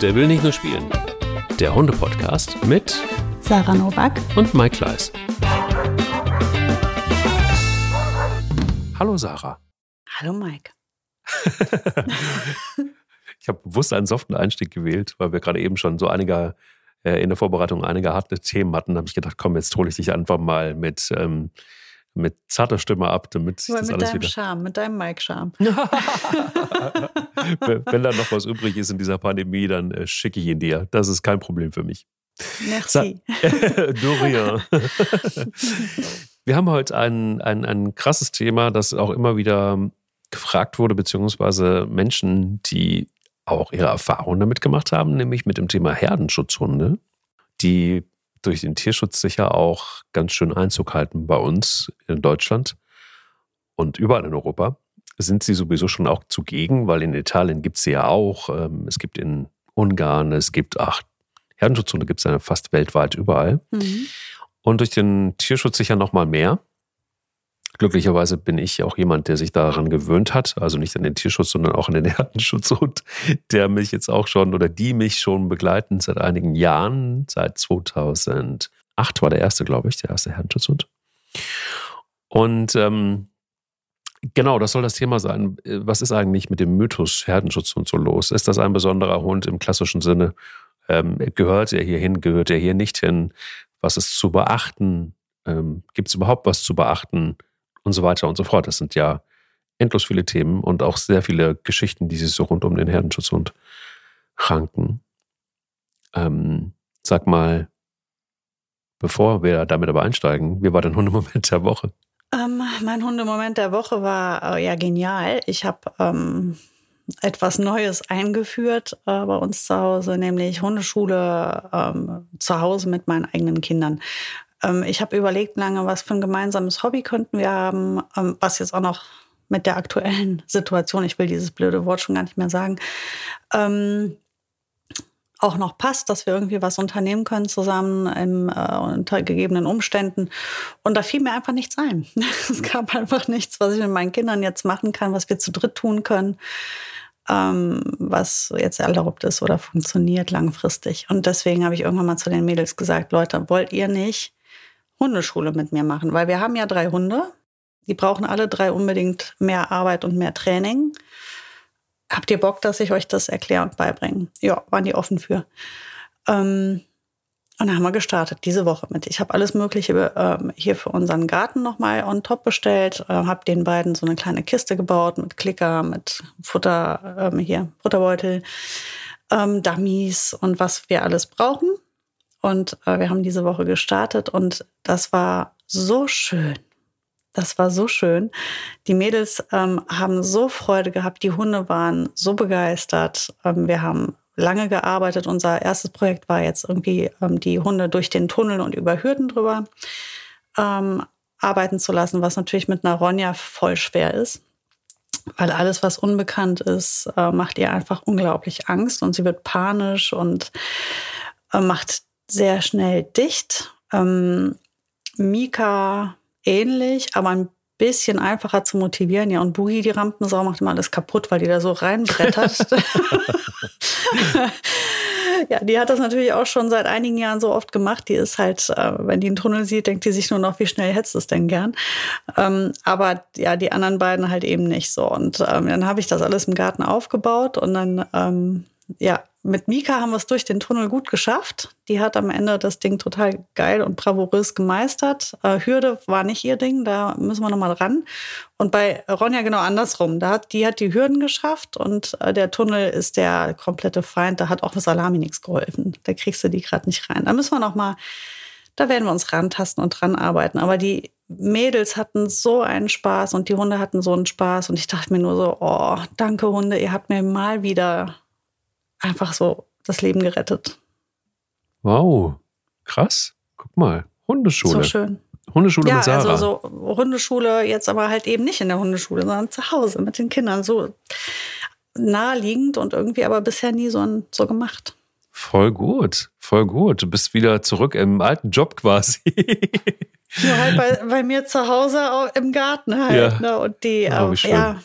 Der will nicht nur spielen. Der Hunde-Podcast mit Sarah Novak und Mike Kleiss. Hallo Sarah. Hallo Mike. ich habe bewusst einen soften Einstieg gewählt, weil wir gerade eben schon so einige äh, in der Vorbereitung einige harte Themen hatten. Da habe ich gedacht, komm, jetzt hole ich dich einfach mal mit ähm, mit zarter Stimme ab, damit sich Aber das mit alles deinem wieder. Charme, mit deinem Mike-Charme. wenn, wenn da noch was übrig ist in dieser Pandemie, dann äh, schicke ich ihn dir. Das ist kein Problem für mich. Merci. Dorian. Wir haben heute ein, ein, ein krasses Thema, das auch immer wieder gefragt wurde, beziehungsweise Menschen, die auch ihre Erfahrungen damit gemacht haben, nämlich mit dem Thema Herdenschutzhunde, die durch den Tierschutz sicher auch ganz schön Einzug halten bei uns in Deutschland und überall in Europa. Sind sie sowieso schon auch zugegen, weil in Italien gibt es sie ja auch. Ähm, Es gibt in Ungarn, es gibt, ach, Herdenschutzhunde gibt es ja fast weltweit überall. Mhm. Und durch den Tierschutz sicher noch mal mehr. Glücklicherweise bin ich auch jemand, der sich daran gewöhnt hat, also nicht an den Tierschutz, sondern auch an den Herdenschutz und der mich jetzt auch schon oder die mich schon begleiten seit einigen Jahren, seit 2008 war der erste, glaube ich, der erste Herdenschutzhund. Und ähm, genau, das soll das Thema sein. Was ist eigentlich mit dem Mythos Herdenschutzhund so los? Ist das ein besonderer Hund im klassischen Sinne? Ähm, gehört er hier hin, gehört er hier nicht hin? Was ist zu beachten? Ähm, Gibt es überhaupt was zu beachten? Und so weiter und so fort. Das sind ja endlos viele Themen und auch sehr viele Geschichten, die sich so rund um den Herdenschutzhund ranken. Ähm, sag mal, bevor wir damit aber einsteigen, wie war dein Hundemoment der Woche? Ähm, mein Hundemoment der Woche war äh, ja genial. Ich habe ähm, etwas Neues eingeführt äh, bei uns zu Hause, nämlich Hundeschule ähm, zu Hause mit meinen eigenen Kindern. Ähm, ich habe überlegt lange, was für ein gemeinsames Hobby könnten wir haben, ähm, was jetzt auch noch mit der aktuellen Situation, ich will dieses blöde Wort schon gar nicht mehr sagen, ähm, auch noch passt, dass wir irgendwie was unternehmen können zusammen im, äh, unter gegebenen Umständen. Und da fiel mir einfach nichts ein. Es gab einfach nichts, was ich mit meinen Kindern jetzt machen kann, was wir zu dritt tun können, ähm, was jetzt erlaubt ist oder funktioniert langfristig. Und deswegen habe ich irgendwann mal zu den Mädels gesagt, Leute, wollt ihr nicht Hundeschule mit mir machen? Weil wir haben ja drei Hunde. Die brauchen alle drei unbedingt mehr Arbeit und mehr Training. Habt ihr Bock, dass ich euch das erkläre und beibringe? Ja, waren die offen für. Ähm, und dann haben wir gestartet, diese Woche mit. Ich habe alles Mögliche ähm, hier für unseren Garten nochmal on top bestellt, äh, habe den beiden so eine kleine Kiste gebaut mit Klicker, mit Futter, ähm, hier, Futterbeutel, ähm, Dummies und was wir alles brauchen. Und äh, wir haben diese Woche gestartet und das war so schön. Das war so schön. Die Mädels ähm, haben so Freude gehabt. Die Hunde waren so begeistert. Ähm, wir haben lange gearbeitet. Unser erstes Projekt war jetzt irgendwie ähm, die Hunde durch den Tunnel und über Hürden drüber ähm, arbeiten zu lassen, was natürlich mit einer Ronja voll schwer ist. Weil alles, was unbekannt ist, äh, macht ihr einfach unglaublich Angst und sie wird panisch und äh, macht sehr schnell dicht. Ähm, Mika ähnlich, aber ein bisschen einfacher zu motivieren. Ja, und Boogie, die Rampensau, macht immer alles kaputt, weil die da so reinbrettert. ja, die hat das natürlich auch schon seit einigen Jahren so oft gemacht. Die ist halt, äh, wenn die einen Tunnel sieht, denkt die sich nur noch, wie schnell hetzt es denn gern. Ähm, aber ja, die anderen beiden halt eben nicht so. Und ähm, dann habe ich das alles im Garten aufgebaut und dann, ähm, ja, mit Mika haben wir es durch den Tunnel gut geschafft. Die hat am Ende das Ding total geil und bravourös gemeistert. Äh, Hürde war nicht ihr Ding, da müssen wir nochmal ran. Und bei Ronja genau andersrum. Da hat, die hat die Hürden geschafft und äh, der Tunnel ist der komplette Feind. Da hat auch Salami nichts geholfen. Da kriegst du die gerade nicht rein. Da müssen wir nochmal, da werden wir uns rantasten und dran arbeiten. Aber die Mädels hatten so einen Spaß und die Hunde hatten so einen Spaß. Und ich dachte mir nur so, oh, danke Hunde, ihr habt mir mal wieder einfach so das Leben gerettet. Wow, krass. Guck mal, Hundeschule. So schön. Hundeschule ja, mit Sarah. also so Hundeschule jetzt aber halt eben nicht in der Hundeschule, sondern zu Hause mit den Kindern. So naheliegend und irgendwie aber bisher nie so, so gemacht. Voll gut, voll gut. Du bist wieder zurück im alten Job quasi. Nur halt bei, bei mir zu Hause im Garten halt. Ja. Ne? Und die, Oh, äh, schön. ja,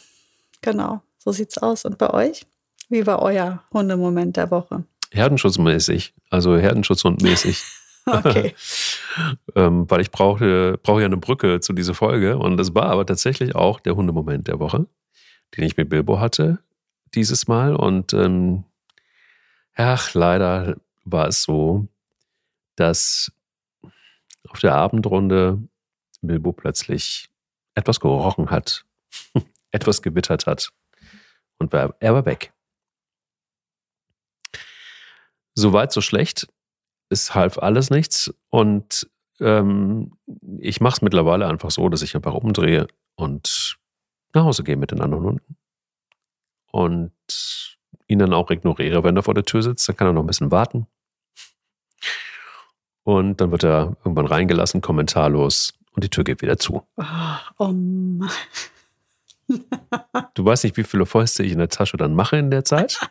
genau, so sieht's aus. Und bei euch? Wie war euer Hundemoment der Woche? Herdenschutzmäßig, also Herdenschutzhundmäßig. Okay. ähm, weil ich brauche, brauche ja eine Brücke zu dieser Folge. Und das war aber tatsächlich auch der Hundemoment der Woche, den ich mit Bilbo hatte dieses Mal. Und ähm, ach, leider war es so, dass auf der Abendrunde Bilbo plötzlich etwas gerochen hat, etwas gewittert hat und war, er war weg. So weit, so schlecht. Es half alles nichts und ähm, ich mache es mittlerweile einfach so, dass ich einfach umdrehe und nach Hause gehe mit den anderen Hunden und ihn dann auch ignoriere, wenn er vor der Tür sitzt. Dann kann er noch ein bisschen warten. Und dann wird er irgendwann reingelassen, kommentarlos, und die Tür geht wieder zu. Oh, um. du weißt nicht, wie viele Fäuste ich in der Tasche dann mache in der Zeit.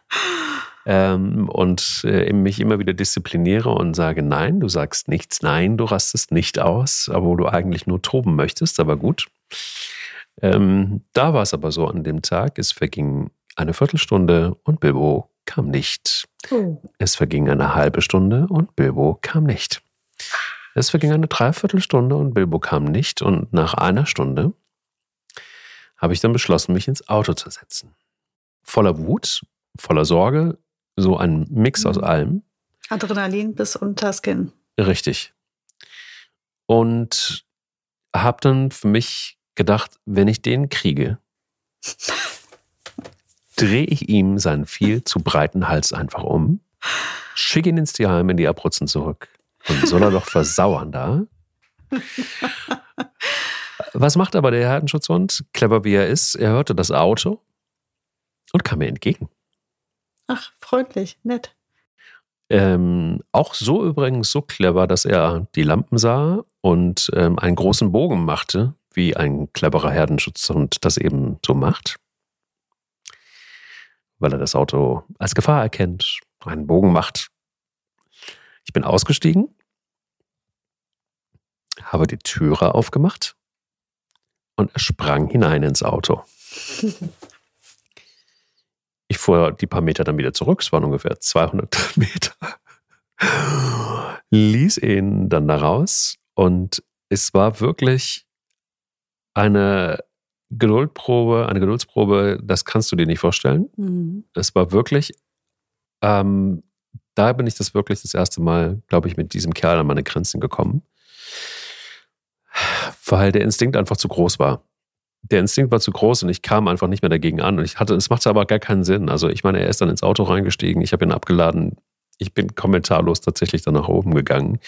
ähm, und äh, mich immer wieder diszipliniere und sage, nein, du sagst nichts, nein, du rastest nicht aus, wo du eigentlich nur toben möchtest, aber gut. Ähm, da war es aber so an dem Tag, es verging eine Viertelstunde und Bilbo kam nicht. Oh. Es verging eine halbe Stunde und Bilbo kam nicht. Es verging eine Dreiviertelstunde und Bilbo kam nicht. Und nach einer Stunde habe ich dann beschlossen, mich ins Auto zu setzen. Voller Wut, voller Sorge, so ein Mix aus mhm. allem. Adrenalin bis unter Skin. Richtig. Und habe dann für mich gedacht, wenn ich den kriege, drehe ich ihm seinen viel zu breiten Hals einfach um, schicke ihn ins Tierheim in die Abruzzen zurück und soll er doch versauern da. Was macht aber der Herdenschutzhund? Clever wie er ist, er hörte das Auto und kam mir entgegen. Ach, freundlich, nett. Ähm, auch so übrigens so clever, dass er die Lampen sah und ähm, einen großen Bogen machte, wie ein cleverer Herdenschutzhund das eben so macht weil er das Auto als Gefahr erkennt, einen Bogen macht. Ich bin ausgestiegen, habe die Türe aufgemacht und er sprang hinein ins Auto. Ich fuhr die paar Meter dann wieder zurück, es waren ungefähr 200 Meter, ließ ihn dann da raus und es war wirklich eine Geduldprobe, eine Geduldsprobe, das kannst du dir nicht vorstellen. Mhm. Es war wirklich, ähm, da bin ich das wirklich das erste Mal, glaube ich, mit diesem Kerl an meine Grenzen gekommen. Weil der Instinkt einfach zu groß war. Der Instinkt war zu groß und ich kam einfach nicht mehr dagegen an. Und ich hatte, es machte aber gar keinen Sinn. Also ich meine, er ist dann ins Auto reingestiegen, ich habe ihn abgeladen, ich bin kommentarlos tatsächlich dann nach oben gegangen.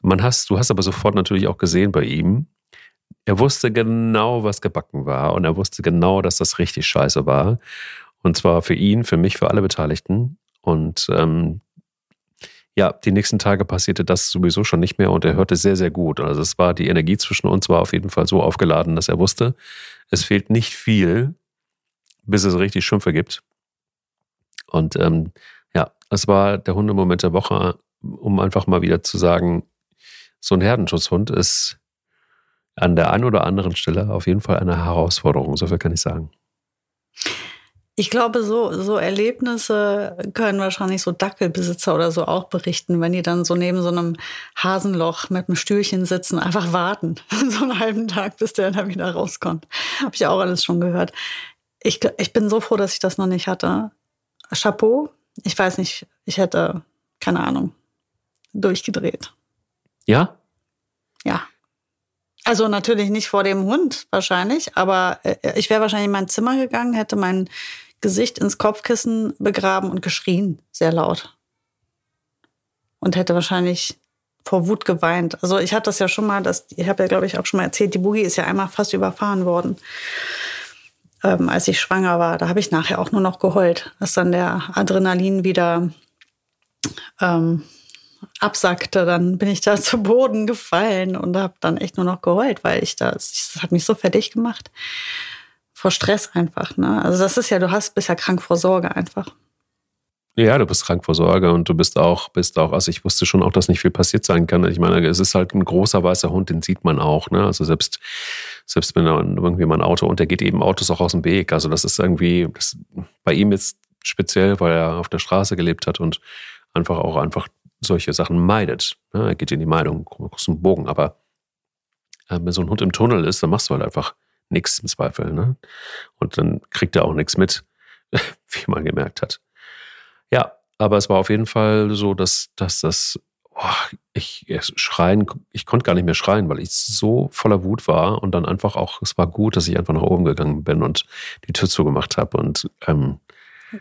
Man hast, du hast aber sofort natürlich auch gesehen bei ihm, er wusste genau, was gebacken war und er wusste genau, dass das richtig scheiße war. Und zwar für ihn, für mich, für alle Beteiligten. Und ähm, ja, die nächsten Tage passierte das sowieso schon nicht mehr und er hörte sehr, sehr gut. Also es war die Energie zwischen uns war auf jeden Fall so aufgeladen, dass er wusste, es fehlt nicht viel, bis es richtig Schimpfe gibt. Und ähm, ja, es war der Hundemoment der Woche, um einfach mal wieder zu sagen, so ein Herdenschutzhund ist an der einen oder anderen Stelle auf jeden Fall eine Herausforderung, so viel kann ich sagen. Ich glaube, so, so Erlebnisse können wahrscheinlich so Dackelbesitzer oder so auch berichten, wenn die dann so neben so einem Hasenloch mit einem Stühlchen sitzen, einfach warten, so einen halben Tag, bis der dann wieder rauskommt. Habe ich auch alles schon gehört. Ich, ich bin so froh, dass ich das noch nicht hatte. Chapeau. Ich weiß nicht, ich hätte, keine Ahnung, durchgedreht. Ja? Ja. Also natürlich nicht vor dem Hund wahrscheinlich, aber äh, ich wäre wahrscheinlich in mein Zimmer gegangen, hätte mein Gesicht ins Kopfkissen begraben und geschrien, sehr laut. Und hätte wahrscheinlich vor Wut geweint. Also ich hatte das ja schon mal, das, ich habe ja, glaube ich, auch schon mal erzählt, die Boogie ist ja einmal fast überfahren worden, ähm, als ich schwanger war. Da habe ich nachher auch nur noch geheult, dass dann der Adrenalin wieder ähm, absackte, dann bin ich da zu Boden gefallen und habe dann echt nur noch geheult, weil ich das, das hat mich so fertig gemacht. Vor Stress einfach, ne? Also das ist ja, du hast, bist ja krank vor Sorge einfach. Ja, du bist krank vor Sorge und du bist auch, bist auch, also ich wusste schon auch, dass nicht viel passiert sein kann. Ich meine, es ist halt ein großer weißer Hund, den sieht man auch, ne? Also selbst, selbst wenn irgendwie mal ein Auto und der geht eben Autos auch aus dem Weg. Also das ist irgendwie, das, bei ihm jetzt speziell, weil er auf der Straße gelebt hat und einfach auch einfach solche Sachen meidet. Ne? Er geht in die Meidung, großen Bogen, aber äh, wenn so ein Hund im Tunnel ist, dann machst du halt einfach nichts im Zweifel. Ne? Und dann kriegt er auch nichts mit, wie man gemerkt hat. Ja, aber es war auf jeden Fall so, dass, dass das, oh, ich schreien, ich konnte gar nicht mehr schreien, weil ich so voller Wut war und dann einfach auch, es war gut, dass ich einfach nach oben gegangen bin und die Tür zugemacht habe und ähm,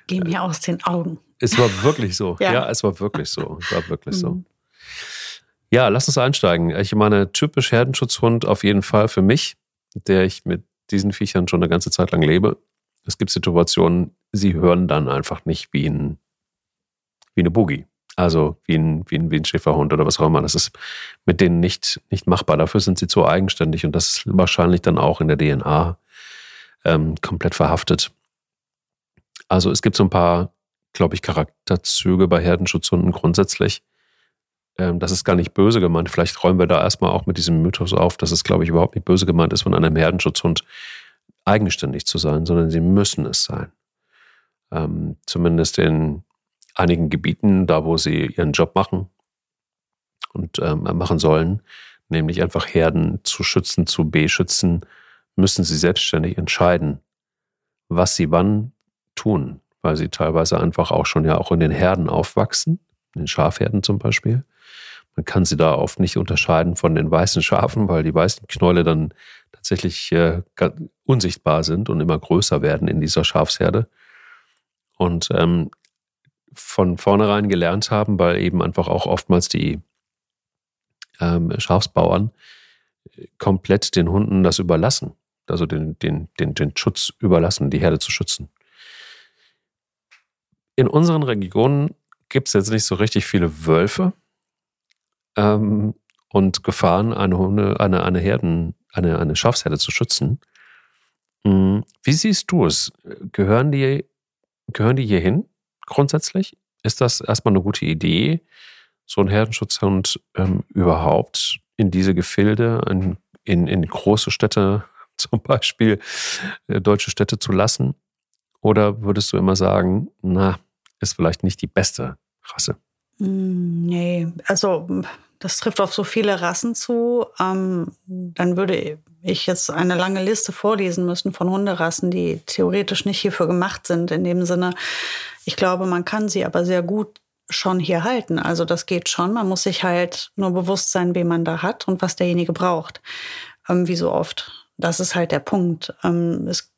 Geh mir aus den Augen. Es war wirklich so. ja. ja. es war wirklich so. Es war wirklich mhm. so. Ja, lass uns einsteigen. Ich meine, typisch Herdenschutzhund auf jeden Fall für mich, der ich mit diesen Viechern schon eine ganze Zeit lang lebe. Es gibt Situationen, sie hören dann einfach nicht wie ein wie eine Boogie. Also wie ein, wie, ein, wie ein Schäferhund oder was auch immer. Das ist mit denen nicht, nicht machbar. Dafür sind sie zu eigenständig und das ist wahrscheinlich dann auch in der DNA ähm, komplett verhaftet. Also es gibt so ein paar, glaube ich, Charakterzüge bei Herdenschutzhunden grundsätzlich. Ähm, das ist gar nicht böse gemeint. Vielleicht räumen wir da erstmal auch mit diesem Mythos auf, dass es, glaube ich, überhaupt nicht böse gemeint ist, von einem Herdenschutzhund eigenständig zu sein, sondern sie müssen es sein. Ähm, zumindest in einigen Gebieten, da wo sie ihren Job machen und ähm, machen sollen, nämlich einfach Herden zu schützen, zu beschützen, müssen sie selbstständig entscheiden, was sie wann tun, weil sie teilweise einfach auch schon ja auch in den Herden aufwachsen, in den Schafherden zum Beispiel. Man kann sie da oft nicht unterscheiden von den weißen Schafen, weil die weißen Knäule dann tatsächlich äh, unsichtbar sind und immer größer werden in dieser Schafsherde. Und ähm, von vornherein gelernt haben, weil eben einfach auch oftmals die ähm, Schafsbauern äh, komplett den Hunden das überlassen, also den, den, den, den Schutz überlassen, die Herde zu schützen. In unseren Regionen gibt es jetzt nicht so richtig viele Wölfe ähm, und Gefahren, eine Hunde, eine, eine Herden, eine, eine Schafsherde zu schützen. Hm, wie siehst du es? Gehören die, gehören die hier hin? grundsätzlich? Ist das erstmal eine gute Idee, so einen Herdenschutzhund ähm, überhaupt in diese Gefilde, in, in, in große Städte zum Beispiel, äh, deutsche Städte zu lassen? Oder würdest du immer sagen, na, ist vielleicht nicht die beste Rasse? Hm, nee, also das trifft auf so viele Rassen zu. Ähm, dann würde ich jetzt eine lange Liste vorlesen müssen von Hunderassen, die theoretisch nicht hierfür gemacht sind. In dem Sinne, ich glaube, man kann sie aber sehr gut schon hier halten. Also das geht schon. Man muss sich halt nur bewusst sein, wen man da hat und was derjenige braucht. Ähm, wie so oft. Das ist halt der Punkt. Ähm, es,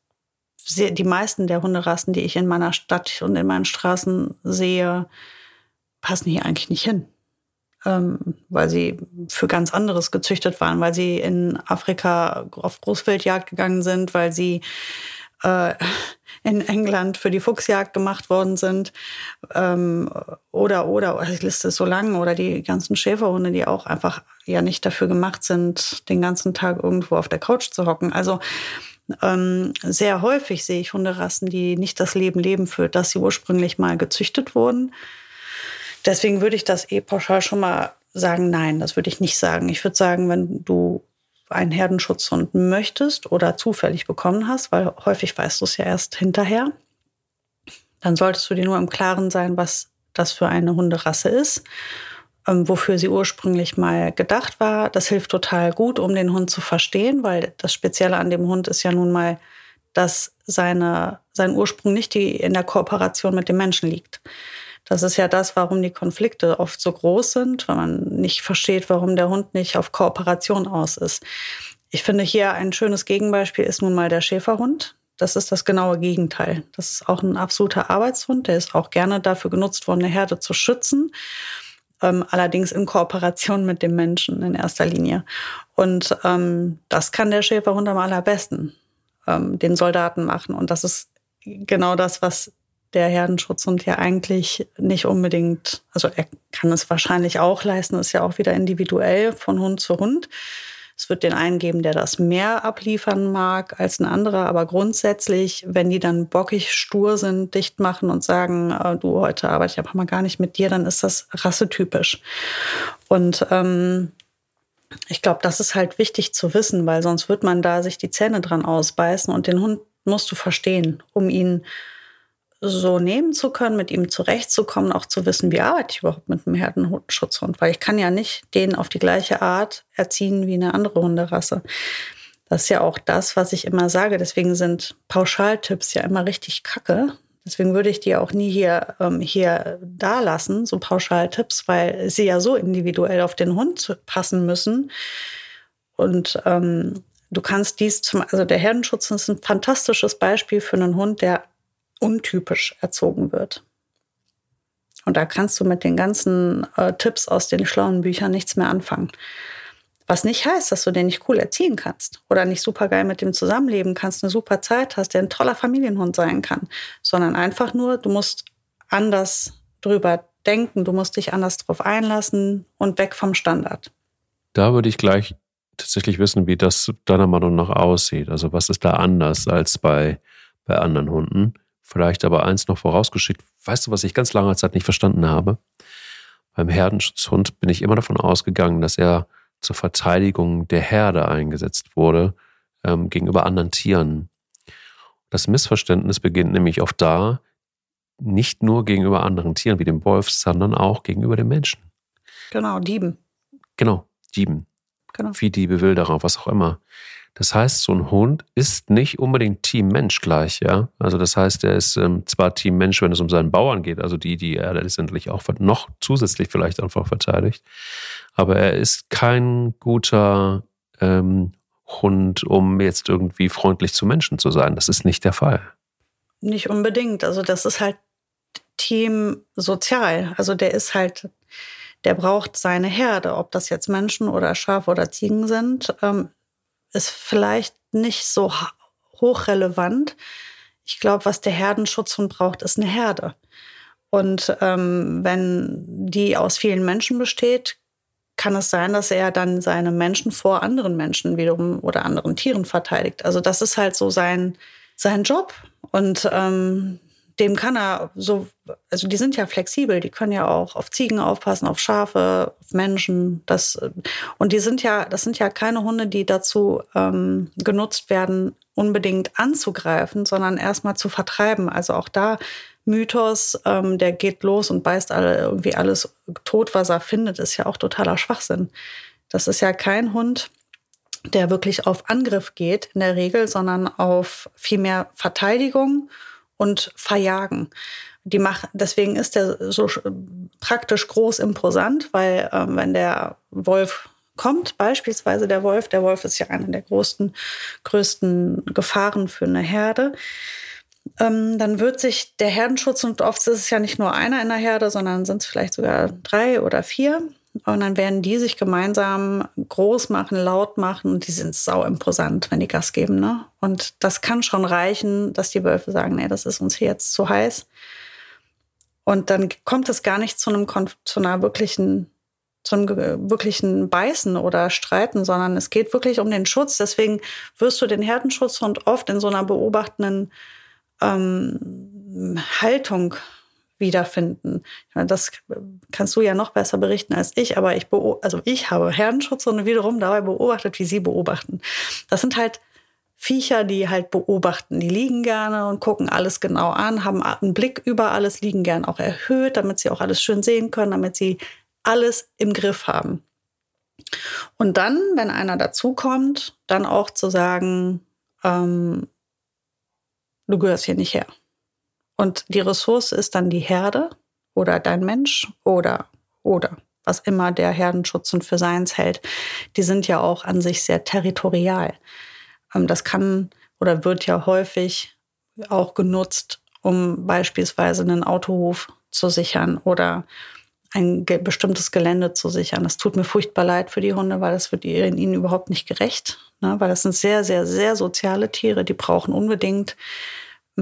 die meisten der Hunderassen, die ich in meiner Stadt und in meinen Straßen sehe, passen hier eigentlich nicht hin ähm, weil sie für ganz anderes gezüchtet waren, weil sie in Afrika auf Großwildjagd gegangen sind, weil sie äh, in England für die Fuchsjagd gemacht worden sind ähm, oder oder die Liste ist so lang oder die ganzen Schäferhunde, die auch einfach ja nicht dafür gemacht sind, den ganzen Tag irgendwo auf der Couch zu hocken. Also ähm, sehr häufig sehe ich Hunderassen, die nicht das Leben leben, für das sie ursprünglich mal gezüchtet wurden. Deswegen würde ich das eh pauschal schon mal sagen, nein, das würde ich nicht sagen. Ich würde sagen, wenn du einen Herdenschutzhund möchtest oder zufällig bekommen hast, weil häufig weißt du es ja erst hinterher, dann solltest du dir nur im Klaren sein, was das für eine Hunderasse ist, ähm, wofür sie ursprünglich mal gedacht war. Das hilft total gut, um den Hund zu verstehen, weil das Spezielle an dem Hund ist ja nun mal, dass seine, sein Ursprung nicht die, in der Kooperation mit dem Menschen liegt. Das ist ja das, warum die Konflikte oft so groß sind, weil man nicht versteht, warum der Hund nicht auf Kooperation aus ist. Ich finde hier ein schönes Gegenbeispiel ist nun mal der Schäferhund. Das ist das genaue Gegenteil. Das ist auch ein absoluter Arbeitshund. Der ist auch gerne dafür genutzt worden, eine Herde zu schützen. Ähm, allerdings in Kooperation mit dem Menschen in erster Linie. Und ähm, das kann der Schäferhund am allerbesten, ähm, den Soldaten machen. Und das ist genau das, was der Herdenschutzhund ja eigentlich nicht unbedingt, also er kann es wahrscheinlich auch leisten, ist ja auch wieder individuell von Hund zu Hund. Es wird den einen geben, der das mehr abliefern mag als ein anderer, aber grundsätzlich, wenn die dann bockig stur sind, dicht machen und sagen, äh, du, heute arbeite ich aber mal gar nicht mit dir, dann ist das rassetypisch. Und ähm, ich glaube, das ist halt wichtig zu wissen, weil sonst wird man da sich die Zähne dran ausbeißen und den Hund musst du verstehen, um ihn so nehmen zu können, mit ihm zurechtzukommen, auch zu wissen, wie arbeite ich überhaupt mit einem Herdenschutzhund, weil ich kann ja nicht den auf die gleiche Art erziehen wie eine andere Hunderasse. Das ist ja auch das, was ich immer sage. Deswegen sind Pauschaltipps ja immer richtig kacke. Deswegen würde ich die auch nie hier, ähm, hier da lassen, so Pauschaltipps, weil sie ja so individuell auf den Hund passen müssen. Und ähm, du kannst dies zum, also der Herdenschutz ist ein fantastisches Beispiel für einen Hund, der untypisch erzogen wird. Und da kannst du mit den ganzen äh, Tipps aus den schlauen Büchern nichts mehr anfangen. Was nicht heißt, dass du den nicht cool erziehen kannst oder nicht super geil mit dem zusammenleben kannst, eine super Zeit hast, der ein toller Familienhund sein kann, sondern einfach nur, du musst anders drüber denken, du musst dich anders drauf einlassen und weg vom Standard. Da würde ich gleich tatsächlich wissen, wie das deiner Meinung nach aussieht. Also was ist da anders als bei, bei anderen Hunden? Vielleicht aber eins noch vorausgeschickt. Weißt du, was ich ganz lange Zeit nicht verstanden habe? Beim Herdenschutzhund bin ich immer davon ausgegangen, dass er zur Verteidigung der Herde eingesetzt wurde ähm, gegenüber anderen Tieren. Das Missverständnis beginnt nämlich oft da, nicht nur gegenüber anderen Tieren wie dem Wolf, sondern auch gegenüber den Menschen. Genau, Dieben. Genau, Dieben. Genau. Viehdiebe, Wilderer, was auch immer. Das heißt, so ein Hund ist nicht unbedingt Team Mensch gleich, ja. Also das heißt, er ist ähm, zwar Team Mensch, wenn es um seinen Bauern geht, also die, die er letztendlich auch noch zusätzlich vielleicht einfach verteidigt, aber er ist kein guter ähm, Hund, um jetzt irgendwie freundlich zu Menschen zu sein. Das ist nicht der Fall. Nicht unbedingt. Also das ist halt Team sozial. Also der ist halt der braucht seine Herde, ob das jetzt Menschen oder Schafe oder Ziegen sind. Ähm, ist vielleicht nicht so hochrelevant. Ich glaube, was der Herdenschutzhund braucht, ist eine Herde. Und ähm, wenn die aus vielen Menschen besteht, kann es sein, dass er dann seine Menschen vor anderen Menschen wiederum oder anderen Tieren verteidigt. Also das ist halt so sein, sein Job. Und ähm, dem kann er so, also die sind ja flexibel, die können ja auch auf Ziegen aufpassen, auf Schafe, auf Menschen. Das, und die sind ja, das sind ja keine Hunde, die dazu ähm, genutzt werden, unbedingt anzugreifen, sondern erstmal zu vertreiben. Also auch da Mythos, ähm, der geht los und beißt alle, irgendwie alles tot, was er findet, ist ja auch totaler Schwachsinn. Das ist ja kein Hund, der wirklich auf Angriff geht in der Regel, sondern auf viel mehr Verteidigung und verjagen. Die machen, deswegen ist der so praktisch groß imposant, weil ähm, wenn der Wolf kommt, beispielsweise der Wolf, der Wolf ist ja eine der größten, größten Gefahren für eine Herde, ähm, dann wird sich der Herdenschutz, und oft ist es ja nicht nur einer in der Herde, sondern sind es vielleicht sogar drei oder vier, und dann werden die sich gemeinsam groß machen, laut machen und die sind sau imposant, wenn die Gas geben. Ne? Und das kann schon reichen, dass die Wölfe sagen, nee, das ist uns hier jetzt zu heiß. Und dann kommt es gar nicht zu einem zu einer wirklichen zu einem wirklichen Beißen oder Streiten, sondern es geht wirklich um den Schutz. Deswegen wirst du den Herdenschutzhund oft in so einer beobachtenden ähm, Haltung wiederfinden. Das kannst du ja noch besser berichten als ich, aber ich, also ich habe Herdenschutz und wiederum dabei beobachtet, wie sie beobachten. Das sind halt Viecher, die halt beobachten. Die liegen gerne und gucken alles genau an, haben einen Blick über alles, liegen gern auch erhöht, damit sie auch alles schön sehen können, damit sie alles im Griff haben. Und dann, wenn einer dazukommt, dann auch zu sagen, ähm, du gehörst hier nicht her. Und die Ressource ist dann die Herde oder dein Mensch oder, oder was immer der Herdenschutz und für seins hält. Die sind ja auch an sich sehr territorial. Ähm, das kann oder wird ja häufig auch genutzt, um beispielsweise einen Autohof zu sichern oder ein bestimmtes Gelände zu sichern. Das tut mir furchtbar leid für die Hunde, weil das wird ihnen überhaupt nicht gerecht. Ne? Weil das sind sehr, sehr, sehr soziale Tiere, die brauchen unbedingt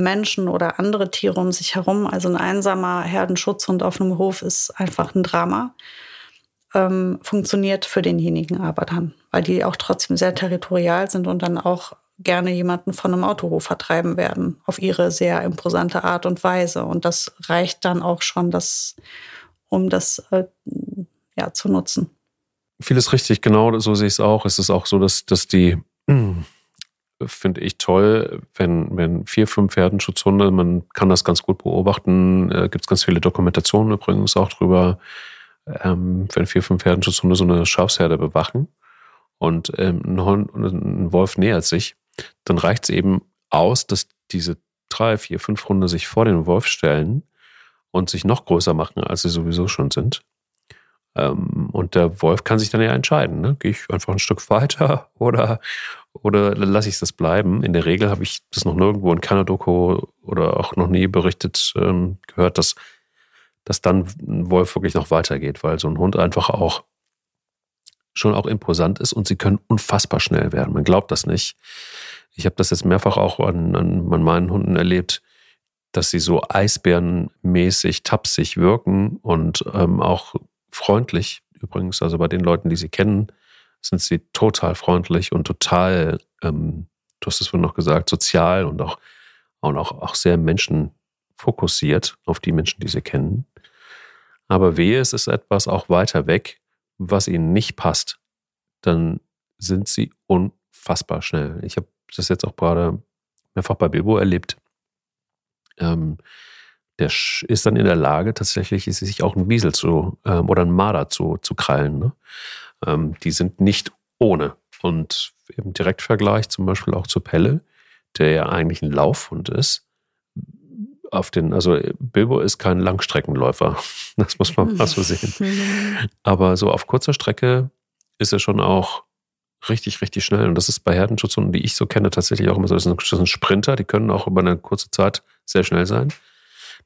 Menschen oder andere Tiere um sich herum. Also ein einsamer Herdenschutzhund auf einem Hof ist einfach ein Drama. Ähm, funktioniert für denjenigen aber dann, weil die auch trotzdem sehr territorial sind und dann auch gerne jemanden von einem Autohof vertreiben werden, auf ihre sehr imposante Art und Weise. Und das reicht dann auch schon, das, um das äh, ja, zu nutzen. Vieles richtig, genau so sehe ich es auch. Es ist auch so, dass, dass die finde ich toll, wenn, wenn vier, fünf Herdenschutzhunde, man kann das ganz gut beobachten, äh, gibt es ganz viele Dokumentationen übrigens auch drüber, ähm, wenn vier, fünf Herdenschutzhunde so eine Schafsherde bewachen und ähm, ein, Hund, ein Wolf nähert sich, dann reicht es eben aus, dass diese drei, vier, fünf Hunde sich vor den Wolf stellen und sich noch größer machen, als sie sowieso schon sind. Ähm, und der Wolf kann sich dann ja entscheiden, ne? gehe ich einfach ein Stück weiter oder, oder lasse ich das bleiben. In der Regel habe ich das noch nirgendwo in keiner oder auch noch nie berichtet ähm, gehört, dass, dass dann ein Wolf wirklich noch weitergeht, weil so ein Hund einfach auch schon auch imposant ist und sie können unfassbar schnell werden. Man glaubt das nicht. Ich habe das jetzt mehrfach auch an, an, an meinen Hunden erlebt, dass sie so eisbärenmäßig tapsig wirken und ähm, auch freundlich übrigens. Also bei den Leuten, die sie kennen, sind sie total freundlich und total, ähm, du hast es vorhin noch gesagt, sozial und auch, und auch, auch sehr menschenfokussiert auf die Menschen, die sie kennen. Aber wehe, es ist etwas auch weiter weg, was ihnen nicht passt, dann sind sie unfassbar schnell. Ich habe das jetzt auch gerade mehrfach bei Bilbo erlebt. Ähm, der ist dann in der Lage, tatsächlich sich auch ein Wiesel zu ähm, oder ein Marder zu, zu krallen. Ne? Ähm, die sind nicht ohne. Und im Direktvergleich zum Beispiel auch zu Pelle, der ja eigentlich ein Laufhund ist, auf den, also Bilbo ist kein Langstreckenläufer. Das muss man mal so sehen. Aber so auf kurzer Strecke ist er schon auch richtig, richtig schnell. Und das ist bei Herdenschutzhunden, die ich so kenne, tatsächlich auch immer so. Das sind Sprinter, die können auch über eine kurze Zeit sehr schnell sein.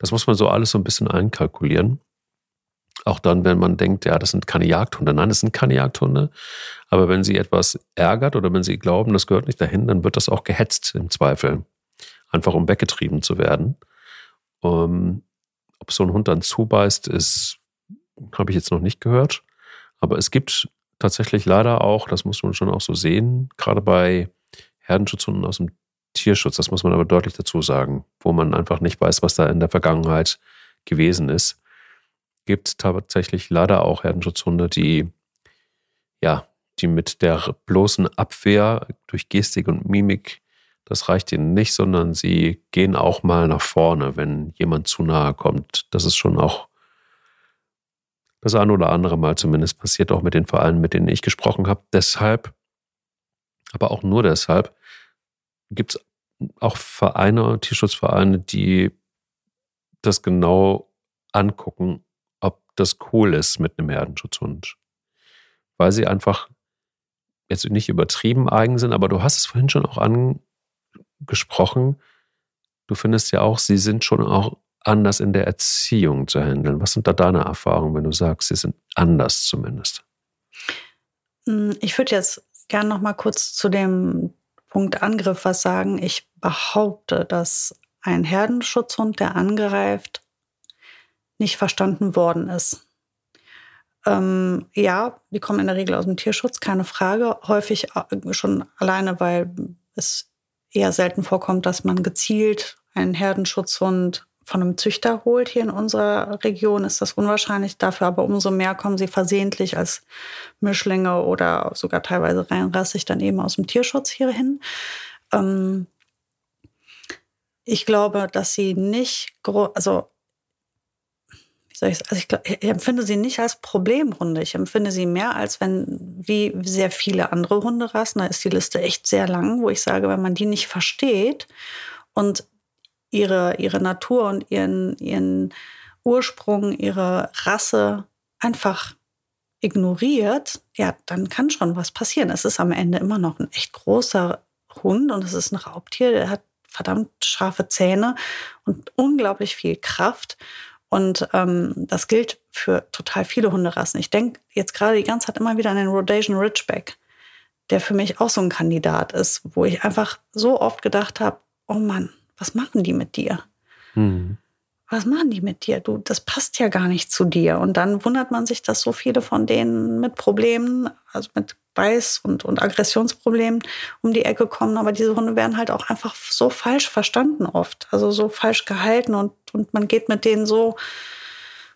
Das muss man so alles so ein bisschen einkalkulieren. Auch dann, wenn man denkt, ja, das sind keine Jagdhunde. Nein, das sind keine Jagdhunde. Aber wenn sie etwas ärgert oder wenn sie glauben, das gehört nicht dahin, dann wird das auch gehetzt im Zweifel. Einfach um weggetrieben zu werden. Um, ähm, ob so ein Hund dann zubeißt, ist, habe ich jetzt noch nicht gehört. Aber es gibt tatsächlich leider auch, das muss man schon auch so sehen, gerade bei Herdenschutzhunden aus dem Tierschutz, das muss man aber deutlich dazu sagen, wo man einfach nicht weiß, was da in der Vergangenheit gewesen ist, gibt tatsächlich leider auch Herdenschutzhunde, die ja, die mit der bloßen Abwehr durch Gestik und Mimik das reicht ihnen nicht, sondern sie gehen auch mal nach vorne, wenn jemand zu nahe kommt. Das ist schon auch das ein oder andere Mal zumindest passiert, auch mit den Vereinen, mit denen ich gesprochen habe. Deshalb, aber auch nur deshalb, gibt es auch Vereine, Tierschutzvereine, die das genau angucken, ob das cool ist mit einem Herdenschutzhund. Weil sie einfach jetzt nicht übertrieben eigen sind, aber du hast es vorhin schon auch an, gesprochen. Du findest ja auch, sie sind schon auch anders in der Erziehung zu handeln. Was sind da deine Erfahrungen, wenn du sagst, sie sind anders zumindest? Hm, ich würde jetzt gerne noch mal kurz zu dem Punkt Angriff was sagen. Ich behaupte, dass ein Herdenschutzhund, der angreift, nicht verstanden worden ist. Ähm, ja, die kommen in der Regel aus dem Tierschutz, keine Frage. Häufig äh, schon alleine, weil es eher selten vorkommt, dass man gezielt einen Herdenschutzhund von einem Züchter holt. Hier in unserer Region ist das unwahrscheinlich. Dafür aber umso mehr kommen sie versehentlich als Mischlinge oder sogar teilweise reinrassig dann eben aus dem Tierschutz hierhin. Ähm ich glaube, dass sie nicht, also also ich, ich, empfinde sie nicht als Problemhunde. Ich empfinde sie mehr als wenn, wie sehr viele andere Hunderassen, da ist die Liste echt sehr lang, wo ich sage, wenn man die nicht versteht und ihre, ihre Natur und ihren, ihren Ursprung, ihre Rasse einfach ignoriert, ja, dann kann schon was passieren. Es ist am Ende immer noch ein echt großer Hund und es ist ein Raubtier, der hat verdammt scharfe Zähne und unglaublich viel Kraft. Und ähm, das gilt für total viele Hunderassen. Ich denke jetzt gerade die ganze Zeit immer wieder an den Rhodesian Ridgeback, der für mich auch so ein Kandidat ist, wo ich einfach so oft gedacht habe, oh Mann, was machen die mit dir? Mhm. Was machen die mit dir? Du, das passt ja gar nicht zu dir. Und dann wundert man sich, dass so viele von denen mit Problemen, also mit Beiß- und, und Aggressionsproblemen um die Ecke kommen. Aber diese Hunde werden halt auch einfach so falsch verstanden oft. Also so falsch gehalten und, und man geht mit denen so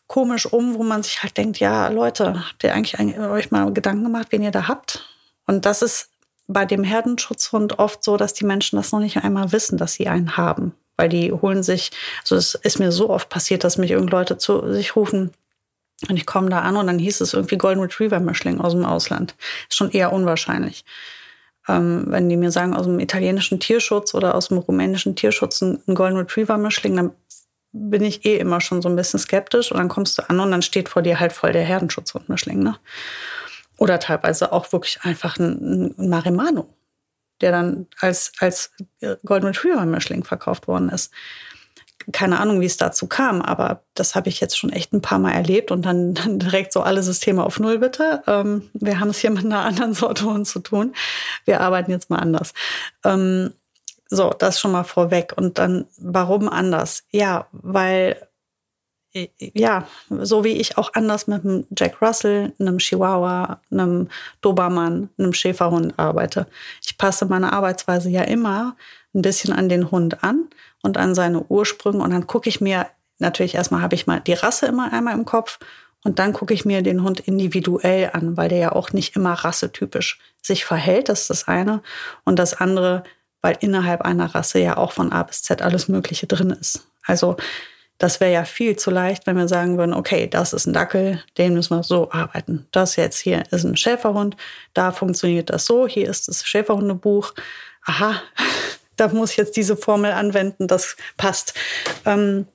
komisch um, wo man sich halt denkt, ja, Leute, habt ihr eigentlich euch mal Gedanken gemacht, wen ihr da habt? Und das ist bei dem Herdenschutzhund oft so, dass die Menschen das noch nicht einmal wissen, dass sie einen haben. Weil die holen sich, also es ist mir so oft passiert, dass mich irgend Leute zu sich rufen, und ich komme da an und dann hieß es irgendwie Golden Retriever Mischling aus dem Ausland. Ist schon eher unwahrscheinlich. Ähm, wenn die mir sagen, aus dem italienischen Tierschutz oder aus dem rumänischen Tierschutz ein Golden Retriever Mischling, dann bin ich eh immer schon so ein bisschen skeptisch und dann kommst du an und dann steht vor dir halt voll der Herdenschutzhund-Mischling, ne? Oder teilweise auch wirklich einfach ein, ein Marimano, der dann als, als Golden Retriever-Mischling verkauft worden ist. Keine Ahnung, wie es dazu kam, aber das habe ich jetzt schon echt ein paar Mal erlebt und dann, dann direkt so alle Systeme auf Null bitte. Ähm, wir haben es hier mit einer anderen Sorte Hund zu tun. Wir arbeiten jetzt mal anders. Ähm, so, das schon mal vorweg. Und dann, warum anders? Ja, weil, ja, so wie ich auch anders mit einem Jack Russell, einem Chihuahua, einem Dobermann, einem Schäferhund arbeite. Ich passe meine Arbeitsweise ja immer ein bisschen an den Hund an und an seine Ursprünge. Und dann gucke ich mir, natürlich erstmal habe ich mal die Rasse immer einmal im Kopf und dann gucke ich mir den Hund individuell an, weil der ja auch nicht immer rassetypisch sich verhält. Das ist das eine. Und das andere, weil innerhalb einer Rasse ja auch von A bis Z alles Mögliche drin ist. Also das wäre ja viel zu leicht, wenn wir sagen würden, okay, das ist ein Dackel, den müssen wir so arbeiten. Das jetzt hier ist ein Schäferhund, da funktioniert das so, hier ist das Schäferhundebuch. Aha, da muss ich jetzt diese Formel anwenden, das passt. Ähm,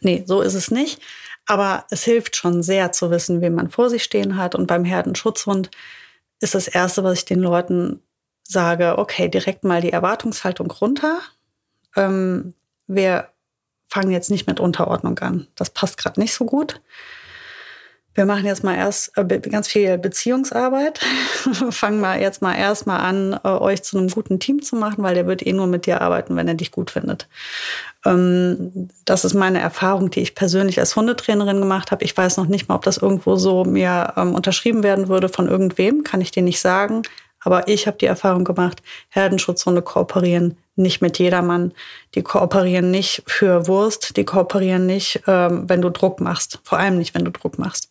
nee, so ist es nicht. Aber es hilft schon sehr zu wissen, wen man vor sich stehen hat. Und beim Herdenschutzhund ist das Erste, was ich den Leuten sage, okay, direkt mal die Erwartungshaltung runter. Ähm, wir fangen jetzt nicht mit Unterordnung an. Das passt gerade nicht so gut. Wir machen jetzt mal erst äh, ganz viel Beziehungsarbeit. Fangen wir jetzt mal erstmal an, äh, euch zu einem guten Team zu machen, weil der wird eh nur mit dir arbeiten, wenn er dich gut findet. Ähm, das ist meine Erfahrung, die ich persönlich als Hundetrainerin gemacht habe. Ich weiß noch nicht mal, ob das irgendwo so mir ähm, unterschrieben werden würde von irgendwem, kann ich dir nicht sagen. Aber ich habe die Erfahrung gemacht, Herdenschutzhunde kooperieren nicht mit jedermann. Die kooperieren nicht für Wurst, die kooperieren nicht, ähm, wenn du Druck machst. Vor allem nicht, wenn du Druck machst.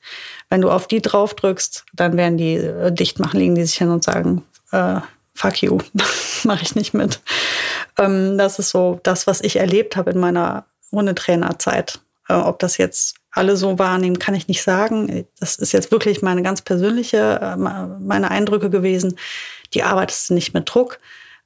Wenn du auf die drauf drückst, dann werden die äh, dicht machen, legen die sich hin und sagen, äh, fuck you, mache ich nicht mit. Ähm, das ist so das, was ich erlebt habe in meiner Hundetrainerzeit. Äh, ob das jetzt alle so wahrnehmen, kann ich nicht sagen. Das ist jetzt wirklich meine ganz persönliche, äh, meine Eindrücke gewesen. Die arbeitest du nicht mit Druck.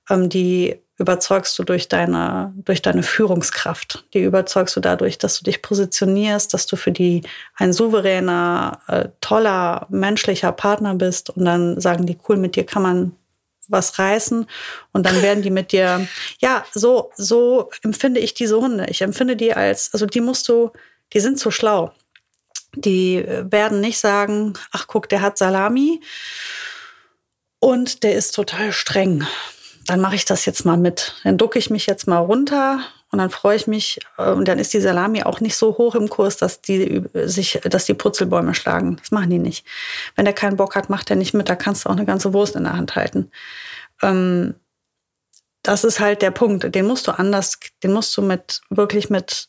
Ähm, die überzeugst du durch deine, durch deine Führungskraft. Die überzeugst du dadurch, dass du dich positionierst, dass du für die ein souveräner, äh, toller, menschlicher Partner bist. Und dann sagen die, cool, mit dir kann man was reißen und dann werden die mit dir, ja, so, so empfinde ich diese Hunde. Ich empfinde die als, also die musst du, die sind so schlau. Die werden nicht sagen, ach guck, der hat Salami und der ist total streng. Dann mache ich das jetzt mal mit. Dann ducke ich mich jetzt mal runter und dann freue ich mich äh, und dann ist die Salami auch nicht so hoch im Kurs, dass die sich, dass die Purzelbäume schlagen. Das machen die nicht. Wenn der keinen Bock hat, macht er nicht mit. Da kannst du auch eine ganze Wurst in der Hand halten. Ähm, das ist halt der Punkt. Den musst du anders, den musst du mit wirklich mit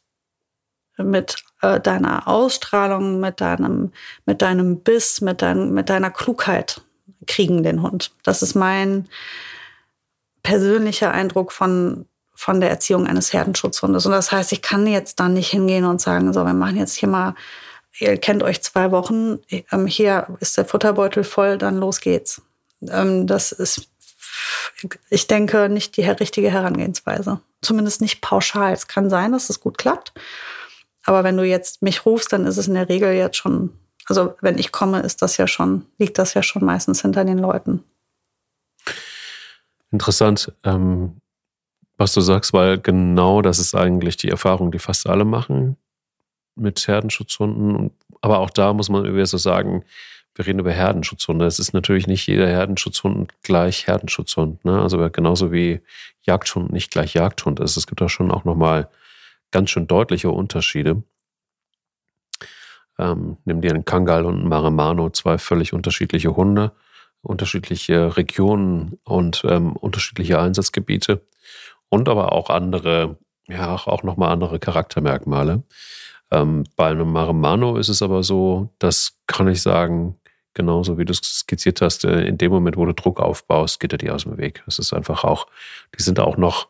mit äh, deiner Ausstrahlung, mit deinem, mit deinem Biss, mit, dein, mit deiner Klugheit kriegen den Hund. Das ist mein persönlicher Eindruck von, von der Erziehung eines Herdenschutzhundes. Und das heißt, ich kann jetzt dann nicht hingehen und sagen, so, wir machen jetzt hier mal, ihr kennt euch zwei Wochen, ähm, hier ist der Futterbeutel voll, dann los geht's. Ähm, das ist, ich denke, nicht die richtige Herangehensweise. Zumindest nicht pauschal. Es kann sein, dass es gut klappt. Aber wenn du jetzt mich rufst, dann ist es in der Regel jetzt schon, also wenn ich komme, ist das ja schon, liegt das ja schon meistens hinter den Leuten. Interessant, ähm, was du sagst, weil genau das ist eigentlich die Erfahrung, die fast alle machen mit Herdenschutzhunden. Aber auch da muss man irgendwie so sagen, wir reden über Herdenschutzhunde. Es ist natürlich nicht jeder Herdenschutzhund gleich Herdenschutzhund. Ne? Also genauso wie Jagdhund nicht gleich Jagdhund ist. Es gibt da schon auch nochmal ganz schön deutliche Unterschiede. Ähm, nimm dir einen Kangal und einen Maramano, zwei völlig unterschiedliche Hunde, unterschiedliche Regionen und ähm, unterschiedliche Einsatzgebiete und aber auch andere, ja, auch, nochmal andere Charaktermerkmale. Ähm, bei einem Maramano ist es aber so, das kann ich sagen, genauso wie du es skizziert hast, äh, in dem Moment, wo du Druck aufbaust, geht er dir aus dem Weg. Das ist einfach auch, die sind auch noch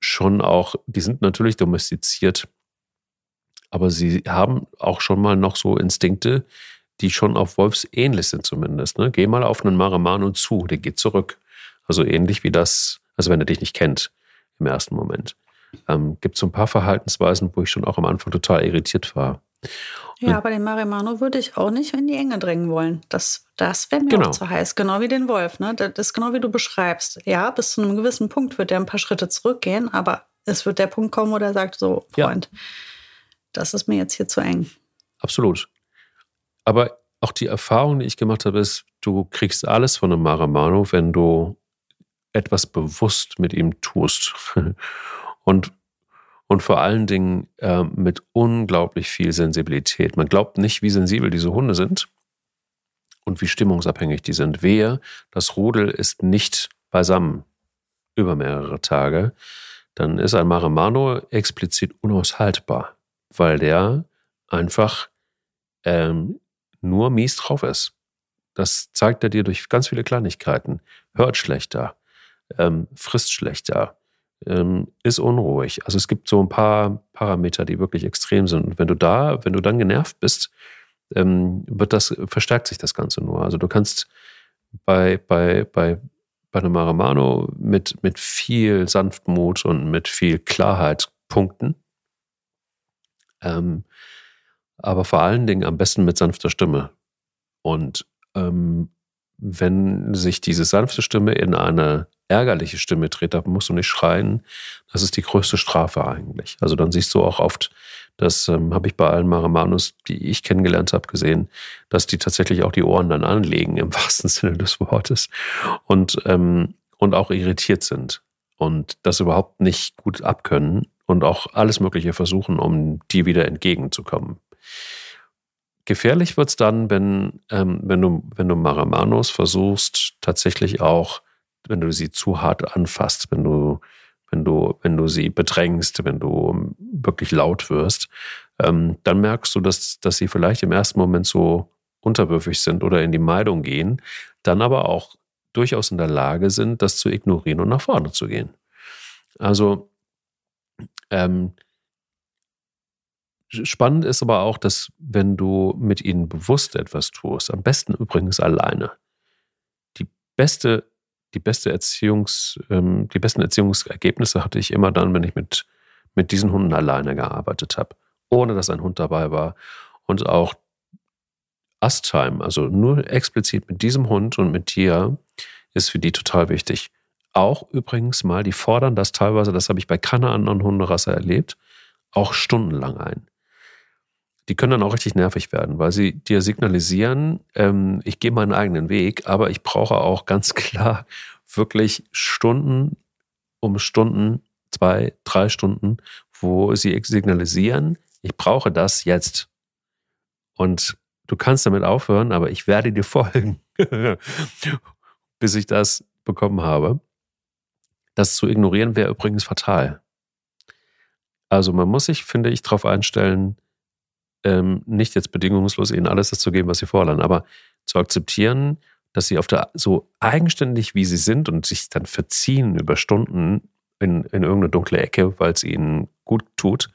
schon auch, die sind natürlich domestiziert, aber sie haben auch schon mal noch so Instinkte, die schon auf Wolfs ähnlich sind zumindest. Ne? Geh mal auf einen Maramano zu, der geht zurück. Also ähnlich wie das, also wenn er dich nicht kennt im ersten Moment. Ähm, gibt so ein paar Verhaltensweisen, wo ich schon auch am Anfang total irritiert war. Ja, aber den Marimano würde ich auch nicht in die Enge drängen wollen. Das, das wäre mir genau. auch zu heiß. Genau wie den Wolf. Ne? Das ist genau wie du beschreibst. Ja, bis zu einem gewissen Punkt wird er ein paar Schritte zurückgehen, aber es wird der Punkt kommen, wo er sagt: So, Freund, ja. das ist mir jetzt hier zu eng. Absolut. Aber auch die Erfahrung, die ich gemacht habe, ist, du kriegst alles von einem Maramano, wenn du etwas bewusst mit ihm tust. Und und vor allen Dingen äh, mit unglaublich viel Sensibilität. Man glaubt nicht, wie sensibel diese Hunde sind und wie stimmungsabhängig die sind. Wehe, das Rudel ist nicht beisammen über mehrere Tage, dann ist ein Maramano explizit unaushaltbar, weil der einfach ähm, nur mies drauf ist. Das zeigt er dir durch ganz viele Kleinigkeiten. Hört schlechter, ähm, frisst schlechter, ähm, ist unruhig. Also es gibt so ein paar Parameter, die wirklich extrem sind. Und wenn du da, wenn du dann genervt bist, ähm, wird das, verstärkt sich das Ganze nur. Also du kannst bei, bei, bei, bei einem Maramano mit, mit viel Sanftmut und mit viel Klarheit punkten. Ähm, aber vor allen Dingen am besten mit sanfter Stimme. Und ähm, wenn sich diese sanfte Stimme in eine ärgerliche Stimme dreht, da musst du nicht schreien. Das ist die größte Strafe eigentlich. Also dann siehst du auch oft, das ähm, habe ich bei allen Maramanus, die ich kennengelernt habe, gesehen, dass die tatsächlich auch die Ohren dann anlegen, im wahrsten Sinne des Wortes. Und, ähm, und auch irritiert sind und das überhaupt nicht gut abkönnen und auch alles Mögliche versuchen, um die wieder entgegenzukommen. Gefährlich wird es dann, wenn, ähm, wenn, du, wenn du Maramanos versuchst, tatsächlich auch wenn du sie zu hart anfasst, wenn du, wenn du, wenn du sie bedrängst, wenn du wirklich laut wirst, ähm, dann merkst du, dass, dass sie vielleicht im ersten Moment so unterwürfig sind oder in die Meidung gehen, dann aber auch durchaus in der Lage sind, das zu ignorieren und nach vorne zu gehen. Also ähm, spannend ist aber auch, dass wenn du mit ihnen bewusst etwas tust, am besten übrigens alleine, die beste die beste Erziehungs, ähm, die besten Erziehungsergebnisse hatte ich immer dann, wenn ich mit, mit diesen Hunden alleine gearbeitet habe, ohne dass ein Hund dabei war. Und auch Us-Time, also nur explizit mit diesem Hund und mit dir, ist für die total wichtig. Auch übrigens mal, die fordern das teilweise, das habe ich bei keiner anderen Hunderasse erlebt, auch stundenlang ein die können dann auch richtig nervig werden, weil sie dir signalisieren, ähm, ich gehe meinen eigenen Weg, aber ich brauche auch ganz klar wirklich Stunden um Stunden, zwei, drei Stunden, wo sie signalisieren, ich brauche das jetzt. Und du kannst damit aufhören, aber ich werde dir folgen, bis ich das bekommen habe. Das zu ignorieren wäre übrigens fatal. Also man muss sich, finde ich, darauf einstellen, ähm, nicht jetzt bedingungslos ihnen alles das zu geben, was sie fordern, aber zu akzeptieren, dass sie auf der so eigenständig wie sie sind und sich dann verziehen über Stunden in, in irgendeine dunkle Ecke, weil es ihnen gut tut,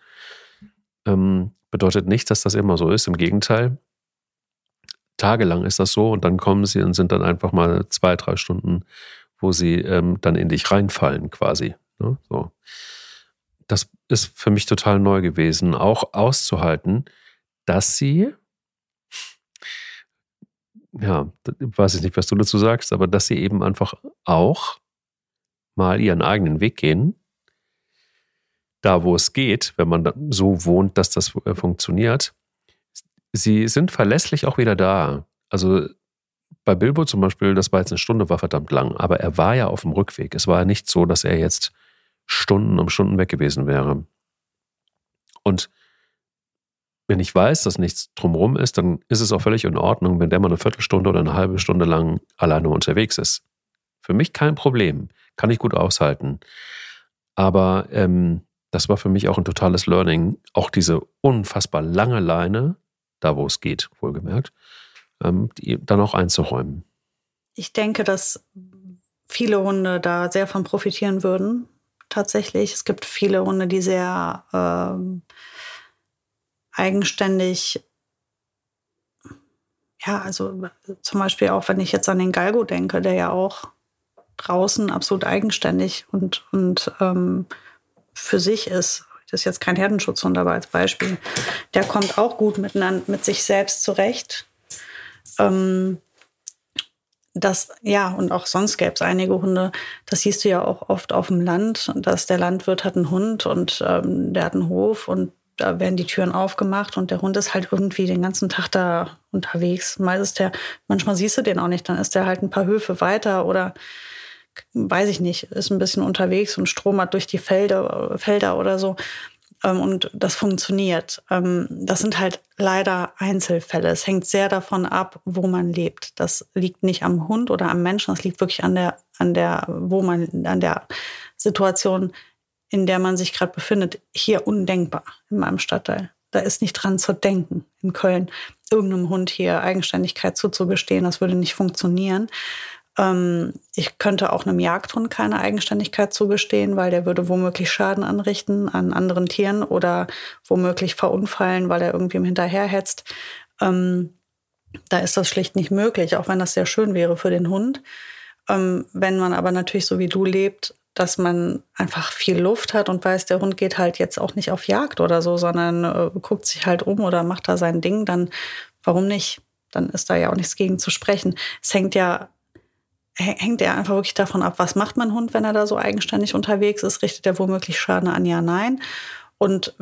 ähm, bedeutet nicht, dass das immer so ist. Im Gegenteil, tagelang ist das so und dann kommen sie und sind dann einfach mal zwei, drei Stunden, wo sie ähm, dann in dich reinfallen quasi. Ne? So. Das ist für mich total neu gewesen, auch auszuhalten, dass sie, ja, weiß ich nicht, was du dazu sagst, aber dass sie eben einfach auch mal ihren eigenen Weg gehen, da wo es geht, wenn man so wohnt, dass das äh, funktioniert. Sie sind verlässlich auch wieder da. Also bei Bilbo zum Beispiel, das war jetzt eine Stunde, war verdammt lang, aber er war ja auf dem Rückweg. Es war ja nicht so, dass er jetzt Stunden um Stunden weg gewesen wäre. Und wenn ich weiß, dass nichts drumherum ist, dann ist es auch völlig in Ordnung, wenn der mal eine Viertelstunde oder eine halbe Stunde lang alleine unterwegs ist. Für mich kein Problem, kann ich gut aushalten. Aber ähm, das war für mich auch ein totales Learning. Auch diese unfassbar lange Leine, da wo es geht, wohlgemerkt, ähm, die dann auch einzuräumen. Ich denke, dass viele Hunde da sehr von profitieren würden. Tatsächlich. Es gibt viele Hunde, die sehr ähm, eigenständig, ja, also zum Beispiel auch, wenn ich jetzt an den Galgo denke, der ja auch draußen absolut eigenständig und, und ähm, für sich ist. Das ist jetzt kein Herdenschutzhund, aber als Beispiel. Der kommt auch gut miteinander, mit sich selbst zurecht. Ähm, das, ja, und auch sonst gäbe es einige Hunde. Das siehst du ja auch oft auf dem Land, dass der Landwirt hat einen Hund und ähm, der hat einen Hof und da werden die Türen aufgemacht und der Hund ist halt irgendwie den ganzen Tag da unterwegs. Mal ist der, manchmal siehst du den auch nicht, dann ist der halt ein paar Höfe weiter oder weiß ich nicht, ist ein bisschen unterwegs und stromert durch die Felder, Felder oder so. Ähm, und das funktioniert. Ähm, das sind halt leider Einzelfälle. Es hängt sehr davon ab, wo man lebt. Das liegt nicht am Hund oder am Menschen, das liegt wirklich an der, an der, wo man, an der Situation, in der man sich gerade befindet. Hier undenkbar in meinem Stadtteil. Da ist nicht dran zu denken, in Köln irgendeinem Hund hier Eigenständigkeit zuzugestehen. Das würde nicht funktionieren. Ähm, ich könnte auch einem Jagdhund keine Eigenständigkeit zugestehen, weil der würde womöglich Schaden anrichten an anderen Tieren oder womöglich verunfallen, weil er irgendwie im hinterherhetzt. Ähm, da ist das schlicht nicht möglich, auch wenn das sehr schön wäre für den Hund. Ähm, wenn man aber natürlich so wie du lebt, dass man einfach viel Luft hat und weiß, der Hund geht halt jetzt auch nicht auf Jagd oder so, sondern äh, guckt sich halt um oder macht da sein Ding, dann warum nicht? Dann ist da ja auch nichts gegen zu sprechen. Es hängt ja hängt er einfach wirklich davon ab, was macht mein Hund, wenn er da so eigenständig unterwegs ist? Richtet er womöglich Schaden an? Ja, nein. Und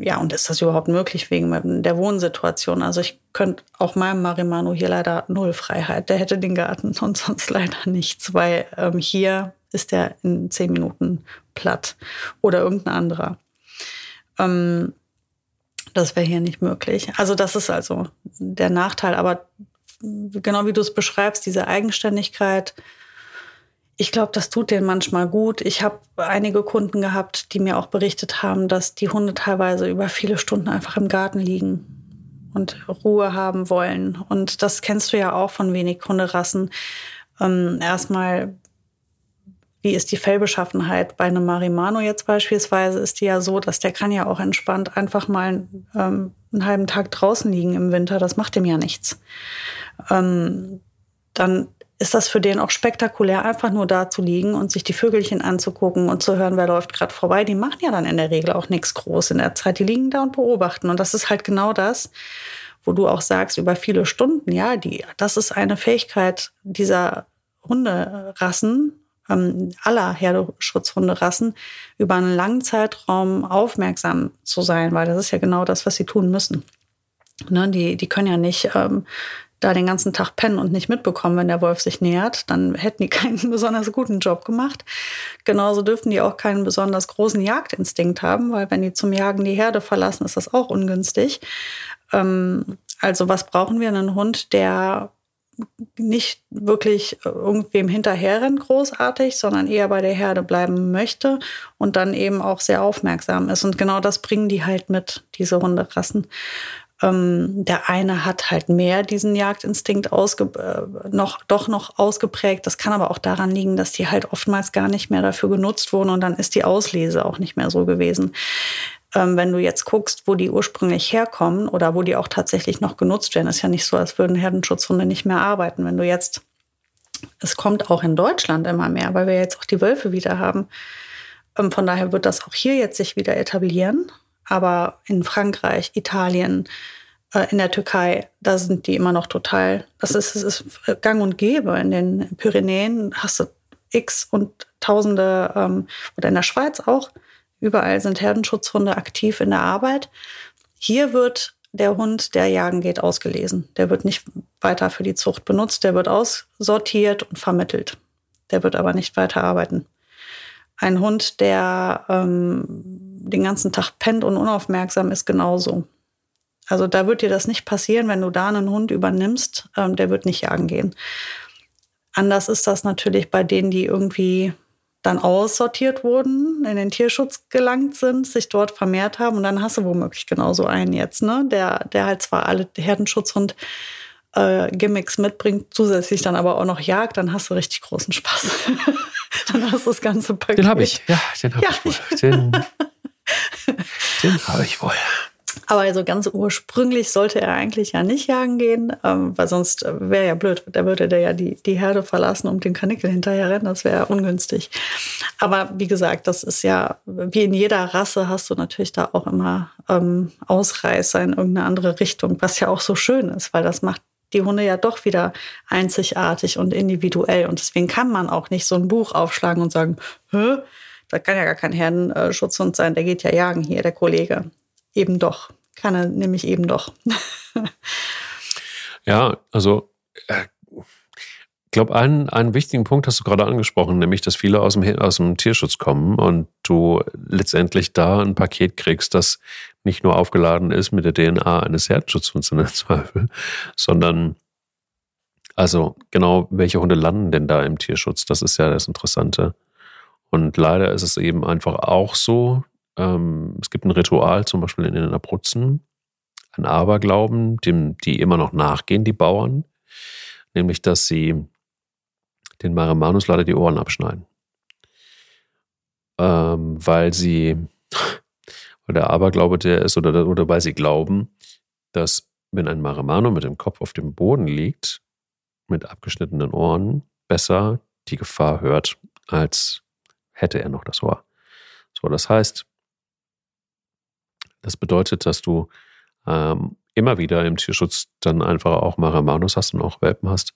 ja, und ist das überhaupt möglich wegen der Wohnsituation? Also ich könnte auch meinem Marimano hier leider null Freiheit. Der hätte den Garten und sonst leider nichts, weil ähm, hier ist der in zehn Minuten platt oder irgendein anderer. Ähm, das wäre hier nicht möglich. Also das ist also der Nachteil. Aber genau wie du es beschreibst, diese Eigenständigkeit, ich glaube, das tut denen manchmal gut. Ich habe einige Kunden gehabt, die mir auch berichtet haben, dass die Hunde teilweise über viele Stunden einfach im Garten liegen und Ruhe haben wollen. Und das kennst du ja auch von wenig Hunderassen. Ähm, erstmal, wie ist die Fellbeschaffenheit? Bei einem Marimano jetzt beispielsweise ist die ja so, dass der kann ja auch entspannt einfach mal ähm, einen halben Tag draußen liegen im Winter. Das macht dem ja nichts ähm, dann ist das für den auch spektakulär, einfach nur da zu liegen und sich die Vögelchen anzugucken und zu hören, wer läuft gerade vorbei. Die machen ja dann in der Regel auch nichts groß in der Zeit. Die liegen da und beobachten. Und das ist halt genau das, wo du auch sagst, über viele Stunden, ja, die, das ist eine Fähigkeit dieser Hunderassen, ähm, aller Herdeschutzhunderassen, über einen langen Zeitraum aufmerksam zu sein, weil das ist ja genau das, was sie tun müssen. Ne, die, die können ja nicht ähm, da den ganzen Tag pennen und nicht mitbekommen, wenn der Wolf sich nähert, dann hätten die keinen besonders guten Job gemacht. Genauso dürften die auch keinen besonders großen Jagdinstinkt haben, weil wenn die zum Jagen die Herde verlassen, ist das auch ungünstig. Ähm, also was brauchen wir? Einen Hund, der nicht wirklich irgendwem hinterherrennt großartig, sondern eher bei der Herde bleiben möchte und dann eben auch sehr aufmerksam ist. Und genau das bringen die halt mit, diese Hunderassen. Ähm, der eine hat halt mehr diesen Jagdinstinkt äh, noch, doch noch ausgeprägt. Das kann aber auch daran liegen, dass die halt oftmals gar nicht mehr dafür genutzt wurden und dann ist die Auslese auch nicht mehr so gewesen. Ähm, wenn du jetzt guckst, wo die ursprünglich herkommen oder wo die auch tatsächlich noch genutzt werden, ist ja nicht so, als würden Herdenschutzhunde nicht mehr arbeiten. Wenn du jetzt, es kommt auch in Deutschland immer mehr, weil wir jetzt auch die Wölfe wieder haben. Ähm, von daher wird das auch hier jetzt sich wieder etablieren aber in Frankreich, Italien, äh, in der Türkei, da sind die immer noch total, das ist, das ist gang und gäbe. In den Pyrenäen hast du x und Tausende, ähm, oder in der Schweiz auch, überall sind Herdenschutzhunde aktiv in der Arbeit. Hier wird der Hund, der jagen geht, ausgelesen. Der wird nicht weiter für die Zucht benutzt, der wird aussortiert und vermittelt. Der wird aber nicht weiter arbeiten. Ein Hund, der ähm, den ganzen Tag pennt und unaufmerksam ist, genauso. Also da wird dir das nicht passieren, wenn du da einen Hund übernimmst, ähm, der wird nicht jagen gehen. Anders ist das natürlich bei denen, die irgendwie dann aussortiert wurden, in den Tierschutz gelangt sind, sich dort vermehrt haben und dann hast du womöglich genauso einen jetzt, ne? Der, der halt zwar alle Herdenschutzhund äh, Gimmicks mitbringt, zusätzlich dann aber auch noch jagt, dann hast du richtig großen Spaß. dann hast du das ganze Paket. Den habe ich, ja, den habe ja. ich wohl. Den, den habe ich wohl. Aber also ganz ursprünglich sollte er eigentlich ja nicht jagen gehen, ähm, weil sonst wäre ja blöd. Da würde der ja die, die Herde verlassen und den Kanickel hinterher rennen. Das wäre ungünstig. Aber wie gesagt, das ist ja, wie in jeder Rasse hast du natürlich da auch immer ähm, Ausreißer in irgendeine andere Richtung, was ja auch so schön ist, weil das macht die Hunde ja doch wieder einzigartig und individuell. Und deswegen kann man auch nicht so ein Buch aufschlagen und sagen, Hä? das kann ja gar kein Herdenschutzhund sein, der geht ja jagen hier, der Kollege. Eben doch. Kann er nämlich eben doch. ja, also äh, ich glaube, einen, einen wichtigen Punkt hast du gerade angesprochen, nämlich, dass viele aus dem, aus dem Tierschutz kommen und du letztendlich da ein Paket kriegst, das nicht nur aufgeladen ist mit der DNA eines Herdenschutzhunds in Zweifel, sondern also genau, welche Hunde landen denn da im Tierschutz? Das ist ja das Interessante. Und leider ist es eben einfach auch so, ähm, es gibt ein Ritual, zum Beispiel in den Abruzzen, ein Aberglauben, dem die immer noch nachgehen, die Bauern, nämlich dass sie den Maremanus leider die Ohren abschneiden. Ähm, weil sie, weil der Aberglaube der ist, oder, oder weil sie glauben, dass wenn ein Maremano mit dem Kopf auf dem Boden liegt, mit abgeschnittenen Ohren, besser die Gefahr hört, als hätte er noch das Ohr. So, das heißt, das bedeutet, dass du ähm, immer wieder im Tierschutz dann einfach auch Maramanus hast und auch Welpen hast,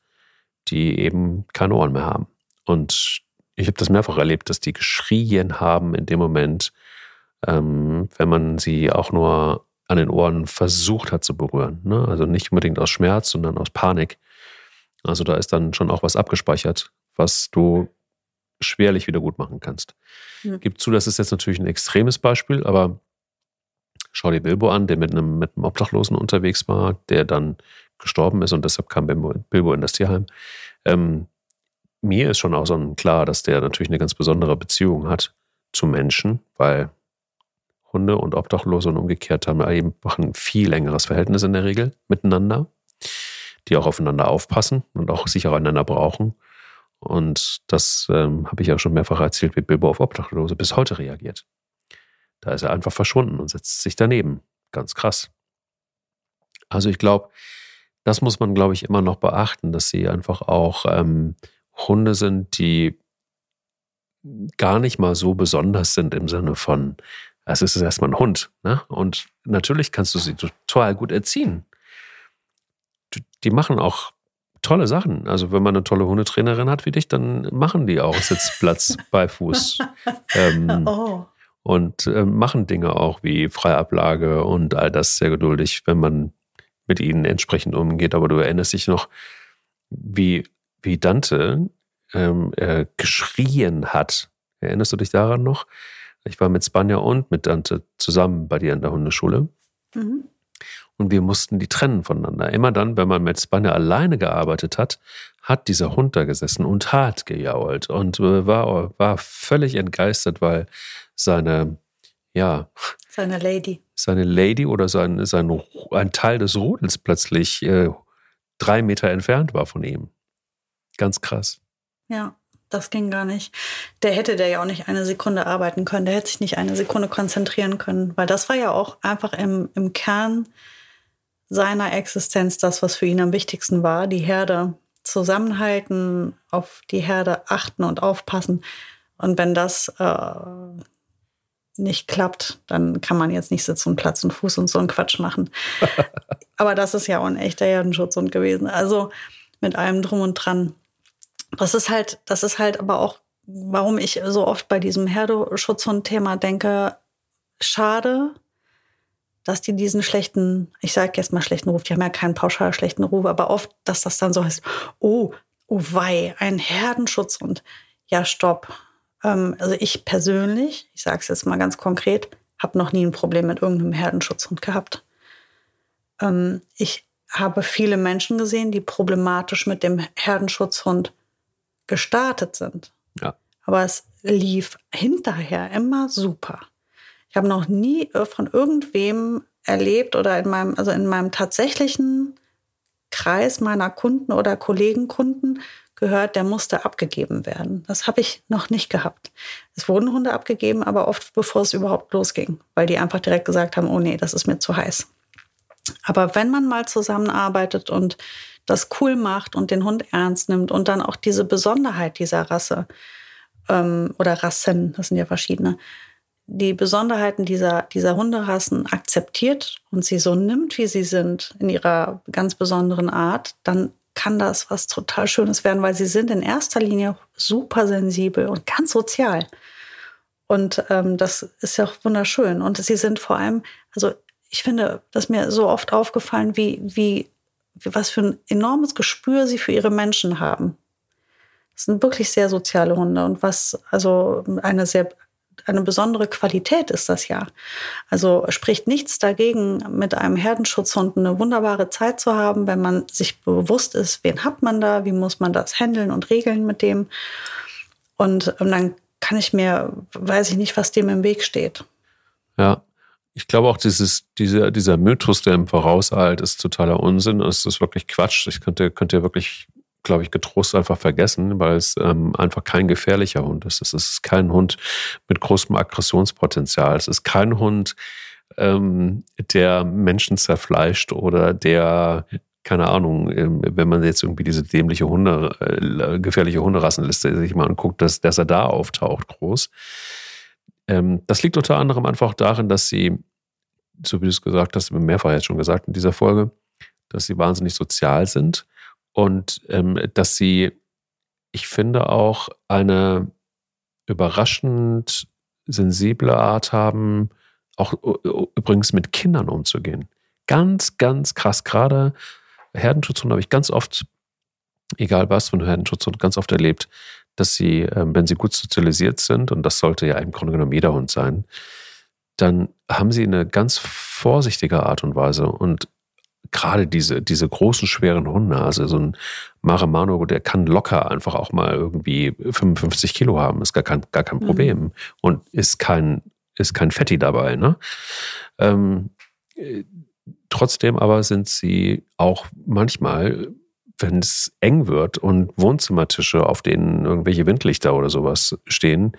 die eben keine Ohren mehr haben. Und ich habe das mehrfach erlebt, dass die geschrien haben in dem Moment, ähm, wenn man sie auch nur an den Ohren versucht hat zu berühren. Ne? Also nicht unbedingt aus Schmerz, sondern aus Panik. Also da ist dann schon auch was abgespeichert, was du schwerlich wieder gut machen kannst. Mhm. Gibt zu, das ist jetzt natürlich ein extremes Beispiel, aber schau dir Bilbo an, der mit einem, mit einem Obdachlosen unterwegs war, der dann gestorben ist und deshalb kam Bilbo in das Tierheim. Ähm, mir ist schon auch so klar, dass der natürlich eine ganz besondere Beziehung hat zu Menschen, weil Hunde und Obdachlose und umgekehrt haben eben ein viel längeres Verhältnis in der Regel miteinander, die auch aufeinander aufpassen und auch sich auch einander brauchen. Und das ähm, habe ich ja schon mehrfach erzählt, wie Bilbo auf Obdachlose bis heute reagiert. Da ist er einfach verschwunden und setzt sich daneben. Ganz krass. Also ich glaube, das muss man, glaube ich, immer noch beachten, dass sie einfach auch ähm, Hunde sind, die gar nicht mal so besonders sind im Sinne von, es ist erstmal ein Hund. Ne? Und natürlich kannst du sie total gut erziehen. Die machen auch tolle Sachen. Also wenn man eine tolle Hundetrainerin hat wie dich, dann machen die auch Sitzplatz bei Fuß. Ähm, oh und äh, machen Dinge auch wie Freiablage und all das sehr geduldig, wenn man mit ihnen entsprechend umgeht. Aber du erinnerst dich noch, wie, wie Dante ähm, äh, geschrien hat. Erinnerst du dich daran noch? Ich war mit Spanja und mit Dante zusammen bei dir in der Hundeschule. Mhm. Und wir mussten die trennen voneinander. Immer dann, wenn man mit Spanja alleine gearbeitet hat, hat dieser Hund da gesessen und hat gejault und äh, war, war völlig entgeistert, weil seine, ja. Seine Lady. Seine Lady oder sein, sein, ein Teil des Rudels plötzlich äh, drei Meter entfernt war von ihm. Ganz krass. Ja, das ging gar nicht. Der hätte der ja auch nicht eine Sekunde arbeiten können. Der hätte sich nicht eine Sekunde konzentrieren können, weil das war ja auch einfach im, im Kern seiner Existenz das, was für ihn am wichtigsten war. Die Herde zusammenhalten, auf die Herde achten und aufpassen. Und wenn das äh, nicht klappt, dann kann man jetzt nicht sitzen und Platz und Fuß und so einen Quatsch machen. Aber das ist ja auch ein echter Herdenschutzhund gewesen. Also mit allem drum und dran. Das ist halt, das ist halt aber auch, warum ich so oft bei diesem Herdenschutzhund-Thema denke, schade, dass die diesen schlechten, ich sage jetzt mal schlechten Ruf, die haben ja keinen pauschal schlechten Ruf, aber oft, dass das dann so heißt, oh, oh wei, ein Herdenschutzhund. Ja, stopp ähm, also ich persönlich, ich sage es jetzt mal ganz konkret, habe noch nie ein Problem mit irgendeinem Herdenschutzhund gehabt. Ähm, ich habe viele Menschen gesehen, die problematisch mit dem Herdenschutzhund gestartet sind. Ja. Aber es lief hinterher immer super. Ich habe noch nie äh, von irgendwem erlebt oder in meinem, also in meinem tatsächlichen Kreis meiner Kunden oder Kollegenkunden gehört, der musste abgegeben werden. Das habe ich noch nicht gehabt. Es wurden Hunde abgegeben, aber oft bevor es überhaupt losging, weil die einfach direkt gesagt haben, oh nee, das ist mir zu heiß. Aber wenn man mal zusammenarbeitet und das cool macht und den Hund ernst nimmt und dann auch diese Besonderheit dieser Rasse ähm, oder Rassen, das sind ja verschiedene, die Besonderheiten dieser, dieser Hunderassen akzeptiert und sie so nimmt, wie sie sind, in ihrer ganz besonderen Art, dann kann das was total Schönes werden, weil sie sind in erster Linie super sensibel und ganz sozial. Und ähm, das ist ja auch wunderschön. Und sie sind vor allem, also ich finde, das mir so oft aufgefallen, wie, wie was für ein enormes Gespür sie für ihre Menschen haben. Das sind wirklich sehr soziale Hunde und was, also eine sehr eine besondere Qualität ist das ja. Also spricht nichts dagegen, mit einem Herdenschutzhund eine wunderbare Zeit zu haben, wenn man sich bewusst ist, wen hat man da, wie muss man das handeln und regeln mit dem. Und ähm, dann kann ich mir, weiß ich nicht, was dem im Weg steht. Ja, ich glaube auch, dieses, dieser, dieser Mythos, der im Vorauseilt, ist totaler Unsinn. Es ist wirklich Quatsch. Ich könnte, könnte wirklich glaube ich, getrost einfach vergessen, weil es ähm, einfach kein gefährlicher Hund ist. Es ist kein Hund mit großem Aggressionspotenzial. Es ist kein Hund, ähm, der Menschen zerfleischt oder der keine Ahnung, ähm, wenn man jetzt irgendwie diese dämliche Hunde, äh, gefährliche Hunderassenliste sich mal anguckt, dass, dass er da auftaucht, groß. Ähm, das liegt unter anderem einfach darin, dass sie, so wie du es gesagt hast, mehrfach jetzt schon gesagt in dieser Folge, dass sie wahnsinnig sozial sind und ähm, dass sie, ich finde, auch eine überraschend sensible Art haben, auch übrigens mit Kindern umzugehen. Ganz, ganz krass. Gerade Herdenschutzhunde habe ich ganz oft, egal was von Herdenschutzhund, ganz oft erlebt, dass sie, ähm, wenn sie gut sozialisiert sind, und das sollte ja im Grunde genommen jeder Hund sein, dann haben sie eine ganz vorsichtige Art und Weise und gerade diese, diese großen, schweren Hunde, also so ein Maramano, der kann locker einfach auch mal irgendwie 55 Kilo haben, ist gar kein, gar kein mhm. Problem mhm. und ist kein, ist kein Fetti dabei. Ne? Ähm, trotzdem aber sind sie auch manchmal, wenn es eng wird und Wohnzimmertische, auf denen irgendwelche Windlichter oder sowas stehen,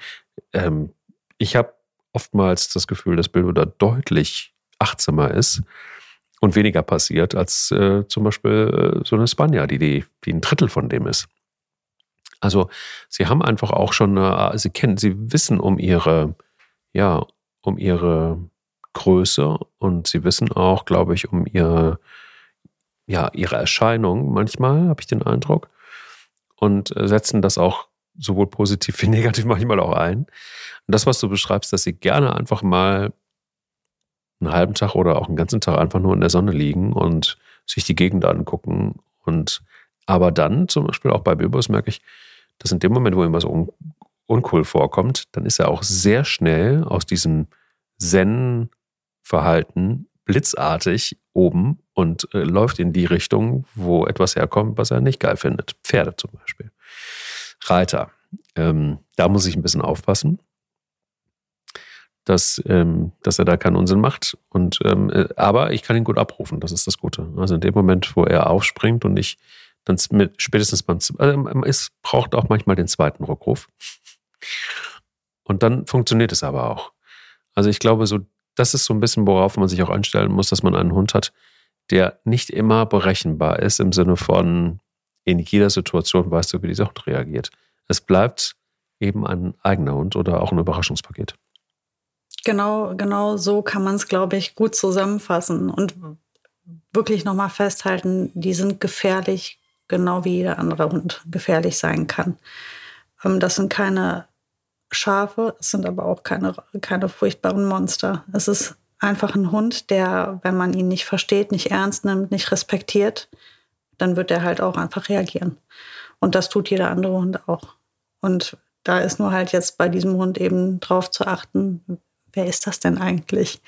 ähm, ich habe oftmals das Gefühl, dass Bilbo da deutlich achtsamer ist und weniger passiert als äh, zum Beispiel äh, so eine Spanja, die, die, die ein Drittel von dem ist. Also sie haben einfach auch schon, eine, sie kennen, sie wissen um ihre, ja, um ihre Größe und sie wissen auch, glaube ich, um ihre, ja, ihre Erscheinung manchmal, habe ich den Eindruck, und äh, setzen das auch sowohl positiv wie negativ manchmal auch ein. Und das, was du beschreibst, dass sie gerne einfach mal einen halben Tag oder auch einen ganzen Tag einfach nur in der Sonne liegen und sich die Gegend angucken. Und aber dann, zum Beispiel auch bei Bilbos, merke ich, dass in dem Moment, wo ihm was un uncool vorkommt, dann ist er auch sehr schnell aus diesem Zen-Verhalten blitzartig oben und äh, läuft in die Richtung, wo etwas herkommt, was er nicht geil findet. Pferde zum Beispiel. Reiter. Ähm, da muss ich ein bisschen aufpassen dass, ähm, dass er da keinen Unsinn macht. Und ähm, äh, aber ich kann ihn gut abrufen, das ist das Gute. Also in dem Moment, wo er aufspringt und ich dann mit, spätestens beim also es braucht auch manchmal den zweiten Rückruf. Und dann funktioniert es aber auch. Also ich glaube, so, das ist so ein bisschen, worauf man sich auch einstellen muss, dass man einen Hund hat, der nicht immer berechenbar ist, im Sinne von, in jeder Situation weißt du, wie dieser Hund reagiert. Es bleibt eben ein eigener Hund oder auch ein Überraschungspaket. Genau, genau so kann man es, glaube ich, gut zusammenfassen und wirklich nochmal festhalten, die sind gefährlich, genau wie jeder andere Hund gefährlich sein kann. Ähm, das sind keine Schafe, es sind aber auch keine, keine furchtbaren Monster. Es ist einfach ein Hund, der, wenn man ihn nicht versteht, nicht ernst nimmt, nicht respektiert, dann wird er halt auch einfach reagieren. Und das tut jeder andere Hund auch. Und da ist nur halt jetzt bei diesem Hund eben drauf zu achten, wer ist das denn eigentlich?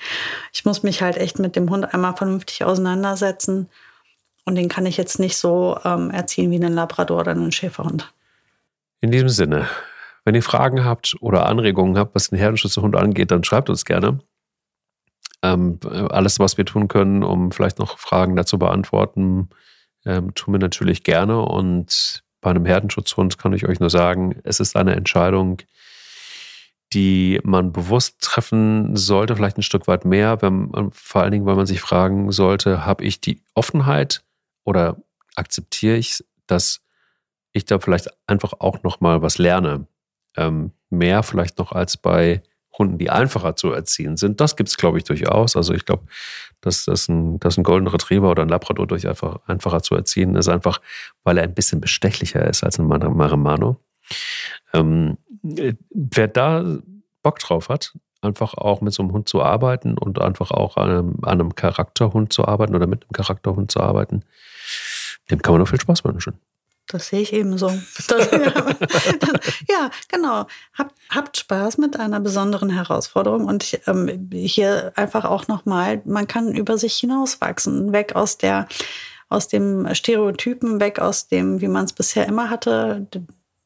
Ich muss mich halt echt mit dem Hund einmal vernünftig auseinandersetzen. Und den kann ich jetzt nicht so ähm, erziehen wie einen Labrador oder einen Schäferhund. In diesem Sinne, wenn ihr Fragen habt oder Anregungen habt, was den Herdenschutzhund angeht, dann schreibt uns gerne. Ähm, alles, was wir tun können, um vielleicht noch Fragen dazu beantworten, ähm, tun wir natürlich gerne. Und bei einem Herdenschutzhund kann ich euch nur sagen, es ist eine Entscheidung, die man bewusst treffen sollte, vielleicht ein Stück weit mehr, wenn, vor allen Dingen, weil man sich fragen sollte, habe ich die Offenheit oder akzeptiere ich, dass ich da vielleicht einfach auch noch mal was lerne, ähm, mehr vielleicht noch als bei Hunden, die einfacher zu erziehen sind. Das gibt es, glaube ich, durchaus. Also ich glaube, dass, dass, ein, dass ein Golden Retriever oder ein Labrador durch einfach einfacher zu erziehen ist, einfach weil er ein bisschen bestechlicher ist als ein Marimano. Ähm, wer da Bock drauf hat, einfach auch mit so einem Hund zu arbeiten und einfach auch an einem, an einem Charakterhund zu arbeiten oder mit einem Charakterhund zu arbeiten, dem kann man noch viel Spaß wünschen. Das sehe ich ebenso. Das, ja, genau. Habt, habt Spaß mit einer besonderen Herausforderung und ich, ähm, hier einfach auch nochmal, man kann über sich hinauswachsen, weg aus der, aus dem Stereotypen, weg aus dem, wie man es bisher immer hatte.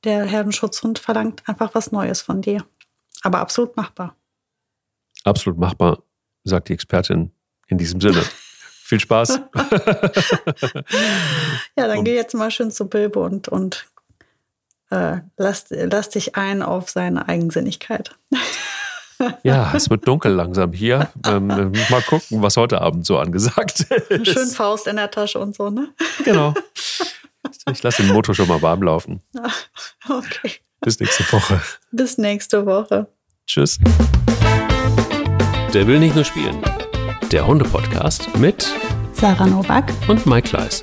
Der Herdenschutzhund verlangt einfach was Neues von dir. Aber absolut machbar. Absolut machbar, sagt die Expertin in diesem Sinne. Viel Spaß. ja, dann geh jetzt mal schön zu Bilbo und, und äh, lass, lass dich ein auf seine Eigensinnigkeit. Ja, es wird dunkel langsam hier. Ähm, mal gucken, was heute Abend so angesagt ist. Schön Faust in der Tasche und so, ne? Genau. Ich lasse den Motor schon mal warm laufen. Okay. Bis nächste Woche. Bis nächste Woche. Tschüss. Der will nicht nur spielen. Der Hunde-Podcast mit Sarah Novak und Mike Kleiss.